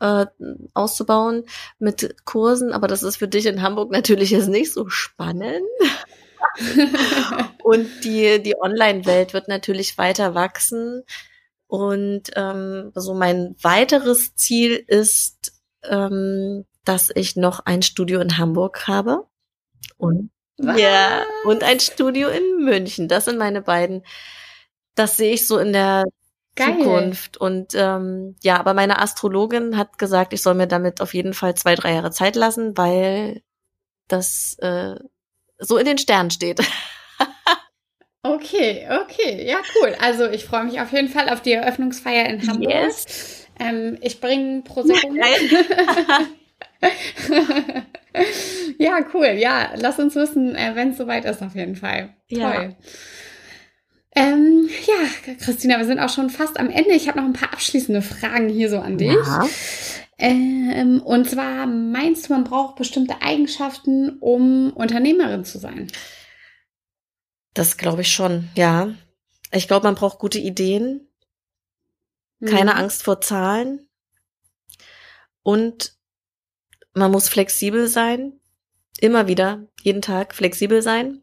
äh, auszubauen mit Kursen, aber das ist für dich in Hamburg natürlich jetzt nicht so spannend. (laughs) Und die, die Online-Welt wird natürlich weiter wachsen. Und ähm, so mein weiteres Ziel ist, ähm, dass ich noch ein Studio in Hamburg habe. Und ja, und ein Studio in München. Das sind meine beiden. Das sehe ich so in der Geil. Zukunft. Und ähm, ja, aber meine Astrologin hat gesagt, ich soll mir damit auf jeden Fall zwei, drei Jahre Zeit lassen, weil das äh, so in den Sternen steht. (laughs) Okay, okay, ja, cool. Also ich freue mich auf jeden Fall auf die Eröffnungsfeier in Hamburg. Yes. Ähm, ich bringe Prosecco mit. (laughs) ja, cool. Ja, lass uns wissen, äh, wenn es soweit ist, auf jeden Fall. Ja. Toll. Ähm, ja, Christina, wir sind auch schon fast am Ende. Ich habe noch ein paar abschließende Fragen hier so an dich. Ja. Ähm, und zwar meinst du, man braucht bestimmte Eigenschaften, um Unternehmerin zu sein? Das glaube ich schon, ja. Ich glaube, man braucht gute Ideen, keine Mhm. Angst vor Zahlen und man muss flexibel sein, immer wieder, jeden Tag flexibel sein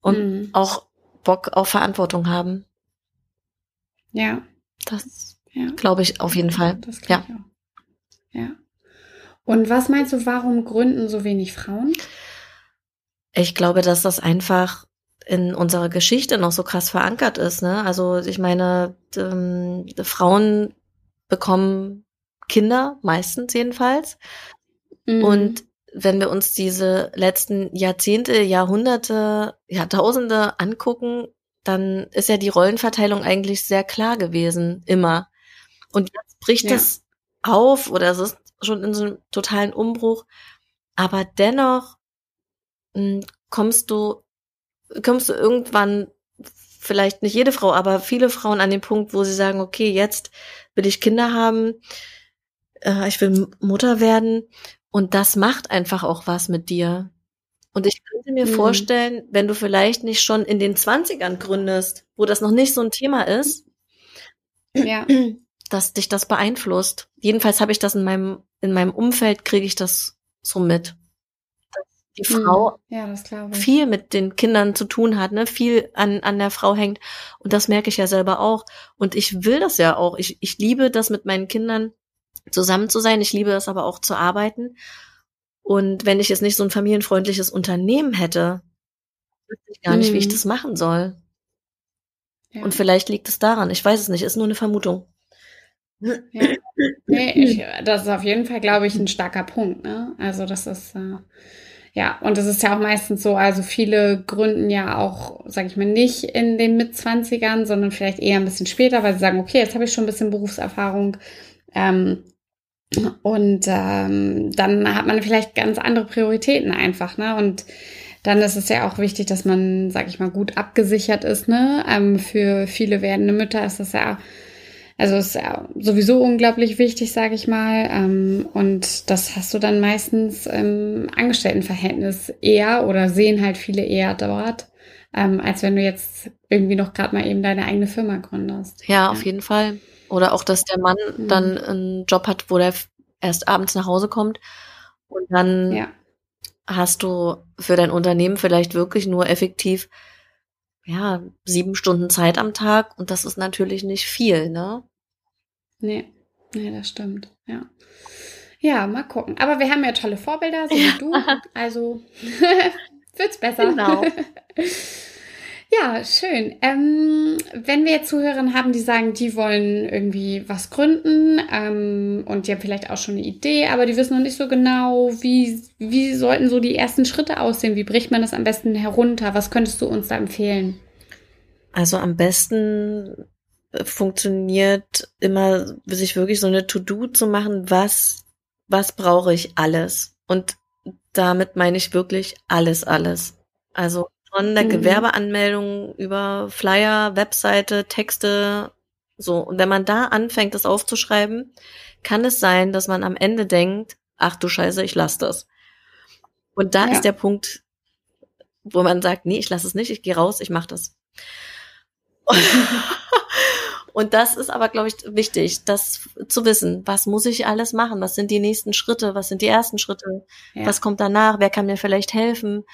und Mhm. auch Bock auf Verantwortung haben. Ja, Das ja. glaube ich auf jeden Fall. Das Ja. Ja. Und was meinst du, warum gründen so wenig Frauen? Ich glaube, dass das einfach in unserer Geschichte noch so krass verankert ist. Ne? Also ich meine, ähm, Frauen bekommen Kinder, meistens jedenfalls. Mhm. Und wenn wir uns diese letzten Jahrzehnte, Jahrhunderte, Jahrtausende angucken, dann ist ja die Rollenverteilung eigentlich sehr klar gewesen, immer. Und jetzt bricht ja. das auf oder es ist schon in so einem totalen Umbruch. Aber dennoch mh, hm, kommst du, kommst du irgendwann, vielleicht nicht jede Frau, aber viele Frauen an den Punkt, wo sie sagen, okay, jetzt will ich Kinder haben, äh, ich will Mutter werden. Und das macht einfach auch was mit dir. Und ich könnte mir mhm. vorstellen, wenn du vielleicht nicht schon in den Zwanzigern gründest, wo das noch nicht so ein Thema ist, ja. (clears throat) dass dich das beeinflusst. Jedenfalls habe ich das in meinem, in meinem Umfeld, kriege ich das so mit. Dass die Frau mhm. ja, viel mit den Kindern zu tun hat, ne? viel an, an der Frau hängt. Und das merke ich ja selber auch. Und ich will das ja auch. Ich, ich liebe das mit meinen Kindern zusammen zu sein. Ich liebe es aber auch zu arbeiten. Und wenn ich jetzt nicht so ein familienfreundliches Unternehmen hätte, wüsste ich gar nicht, mhm. wie ich mhm. das machen soll. Ja. Und vielleicht liegt es daran. Ich weiß es nicht. Ist nur eine Vermutung. Ja. Nee, ich, das ist auf jeden Fall, glaube ich, ein starker Punkt. Ne? Also das ist äh, ja und das ist ja auch meistens so. Also viele gründen ja auch, sage ich mal, nicht in den Mitzwanzigern, sondern vielleicht eher ein bisschen später, weil sie sagen, okay, jetzt habe ich schon ein bisschen Berufserfahrung. Ähm, und ähm, dann hat man vielleicht ganz andere Prioritäten einfach, ne? Und dann ist es ja auch wichtig, dass man, sag ich mal, gut abgesichert ist, ne? Ähm, für viele werdende Mütter ist das ja, also ist ja sowieso unglaublich wichtig, sag ich mal. Ähm, und das hast du dann meistens im Angestelltenverhältnis eher oder sehen halt viele eher dort, ähm, als wenn du jetzt irgendwie noch gerade mal eben deine eigene Firma gründest. Ja, auf jeden Fall. Oder auch, dass der Mann mhm. dann einen Job hat, wo der erst abends nach Hause kommt und dann ja. hast du für dein Unternehmen vielleicht wirklich nur effektiv ja, sieben Stunden Zeit am Tag und das ist natürlich nicht viel, ne? Nee, nee, das stimmt, ja. Ja, mal gucken. Aber wir haben ja tolle Vorbilder, so wie du. Also (laughs) wird's besser. Genau. (laughs) Ja, schön. Ähm, wenn wir jetzt Zuhörer haben, die sagen, die wollen irgendwie was gründen ähm, und die haben vielleicht auch schon eine Idee, aber die wissen noch nicht so genau, wie, wie sollten so die ersten Schritte aussehen? Wie bricht man das am besten herunter? Was könntest du uns da empfehlen? Also am besten funktioniert immer, sich wirklich so eine To-Do zu machen, was, was brauche ich alles? Und damit meine ich wirklich alles, alles. Also von der mhm. Gewerbeanmeldung über Flyer, Webseite, Texte, so. Und wenn man da anfängt, das aufzuschreiben, kann es sein, dass man am Ende denkt, ach du Scheiße, ich lasse das. Und da ja. ist der Punkt, wo man sagt, nee, ich lasse es nicht, ich gehe raus, ich mache das. (laughs) Und das ist aber, glaube ich, wichtig, das zu wissen. Was muss ich alles machen? Was sind die nächsten Schritte? Was sind die ersten Schritte? Ja. Was kommt danach? Wer kann mir vielleicht helfen?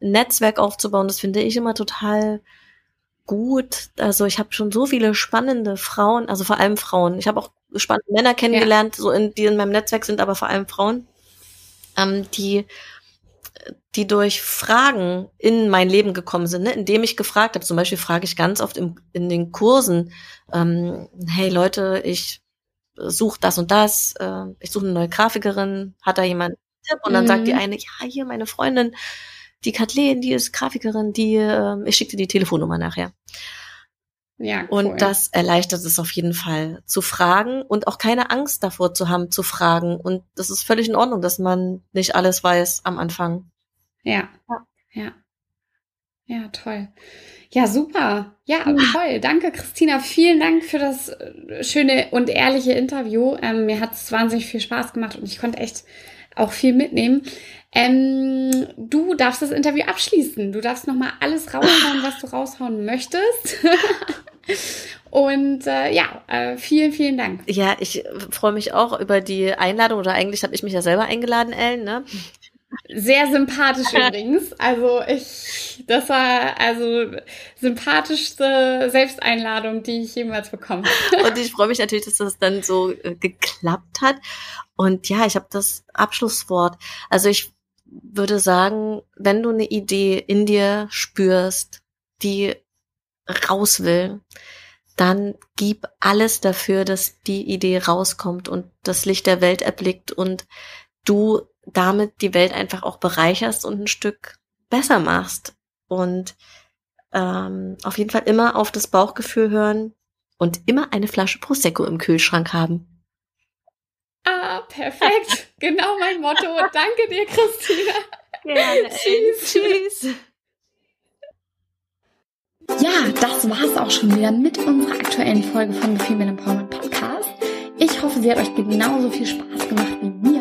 Netzwerk aufzubauen, das finde ich immer total gut. Also ich habe schon so viele spannende Frauen, also vor allem Frauen. Ich habe auch spannende Männer kennengelernt, ja. so in, die in meinem Netzwerk sind, aber vor allem Frauen, ähm, die die durch Fragen in mein Leben gekommen sind, ne? indem ich gefragt habe. Zum Beispiel frage ich ganz oft im, in den Kursen, ähm, hey Leute, ich suche das und das, äh, ich suche eine neue Grafikerin, hat da jemand einen Tipp? Und dann mhm. sagt die mhm. eine, ja, hier meine Freundin die Kathleen, die ist Grafikerin, die, äh, ich schicke dir die Telefonnummer nachher. Ja, cool. Und das erleichtert es auf jeden Fall zu fragen und auch keine Angst davor zu haben, zu fragen. Und das ist völlig in Ordnung, dass man nicht alles weiß am Anfang. Ja, ja. Ja, toll. Ja, super. Ja, toll. Danke, Christina. Vielen Dank für das äh, schöne und ehrliche Interview. Ähm, mir hat es wahnsinnig viel Spaß gemacht und ich konnte echt auch viel mitnehmen. Ähm, du darfst das Interview abschließen. Du darfst nochmal alles raushauen, was du raushauen möchtest. (laughs) Und äh, ja, äh, vielen, vielen Dank. Ja, ich freue mich auch über die Einladung oder eigentlich habe ich mich ja selber eingeladen, Ellen. Ne? Sehr sympathisch (laughs) übrigens. Also ich, das war also sympathischste Selbsteinladung, die ich jemals bekommen habe. Und ich freue mich natürlich, dass das dann so äh, geklappt hat. Und ja, ich habe das Abschlusswort. Also ich würde sagen, wenn du eine Idee in dir spürst, die raus will, dann gib alles dafür, dass die Idee rauskommt und das Licht der Welt erblickt und du damit die Welt einfach auch bereicherst und ein Stück besser machst. Und ähm, auf jeden Fall immer auf das Bauchgefühl hören und immer eine Flasche Prosecco im Kühlschrank haben. Ah, perfekt. (laughs) genau mein Motto. Danke dir, Christina. Gerne. (laughs) Tschüss. Tschüss. Ja, das war's auch schon wieder mit unserer aktuellen Folge von The Female Empowerment Podcast. Ich hoffe, sie hat euch genauso viel Spaß gemacht wie mir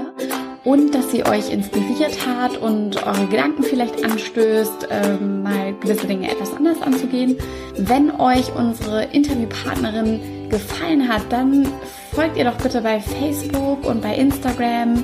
und dass sie euch inspiriert hat und eure Gedanken vielleicht anstößt, ähm, mal gewisse Dinge etwas anders anzugehen. Wenn euch unsere Interviewpartnerin gefallen hat, dann folgt ihr doch bitte bei Facebook und bei Instagram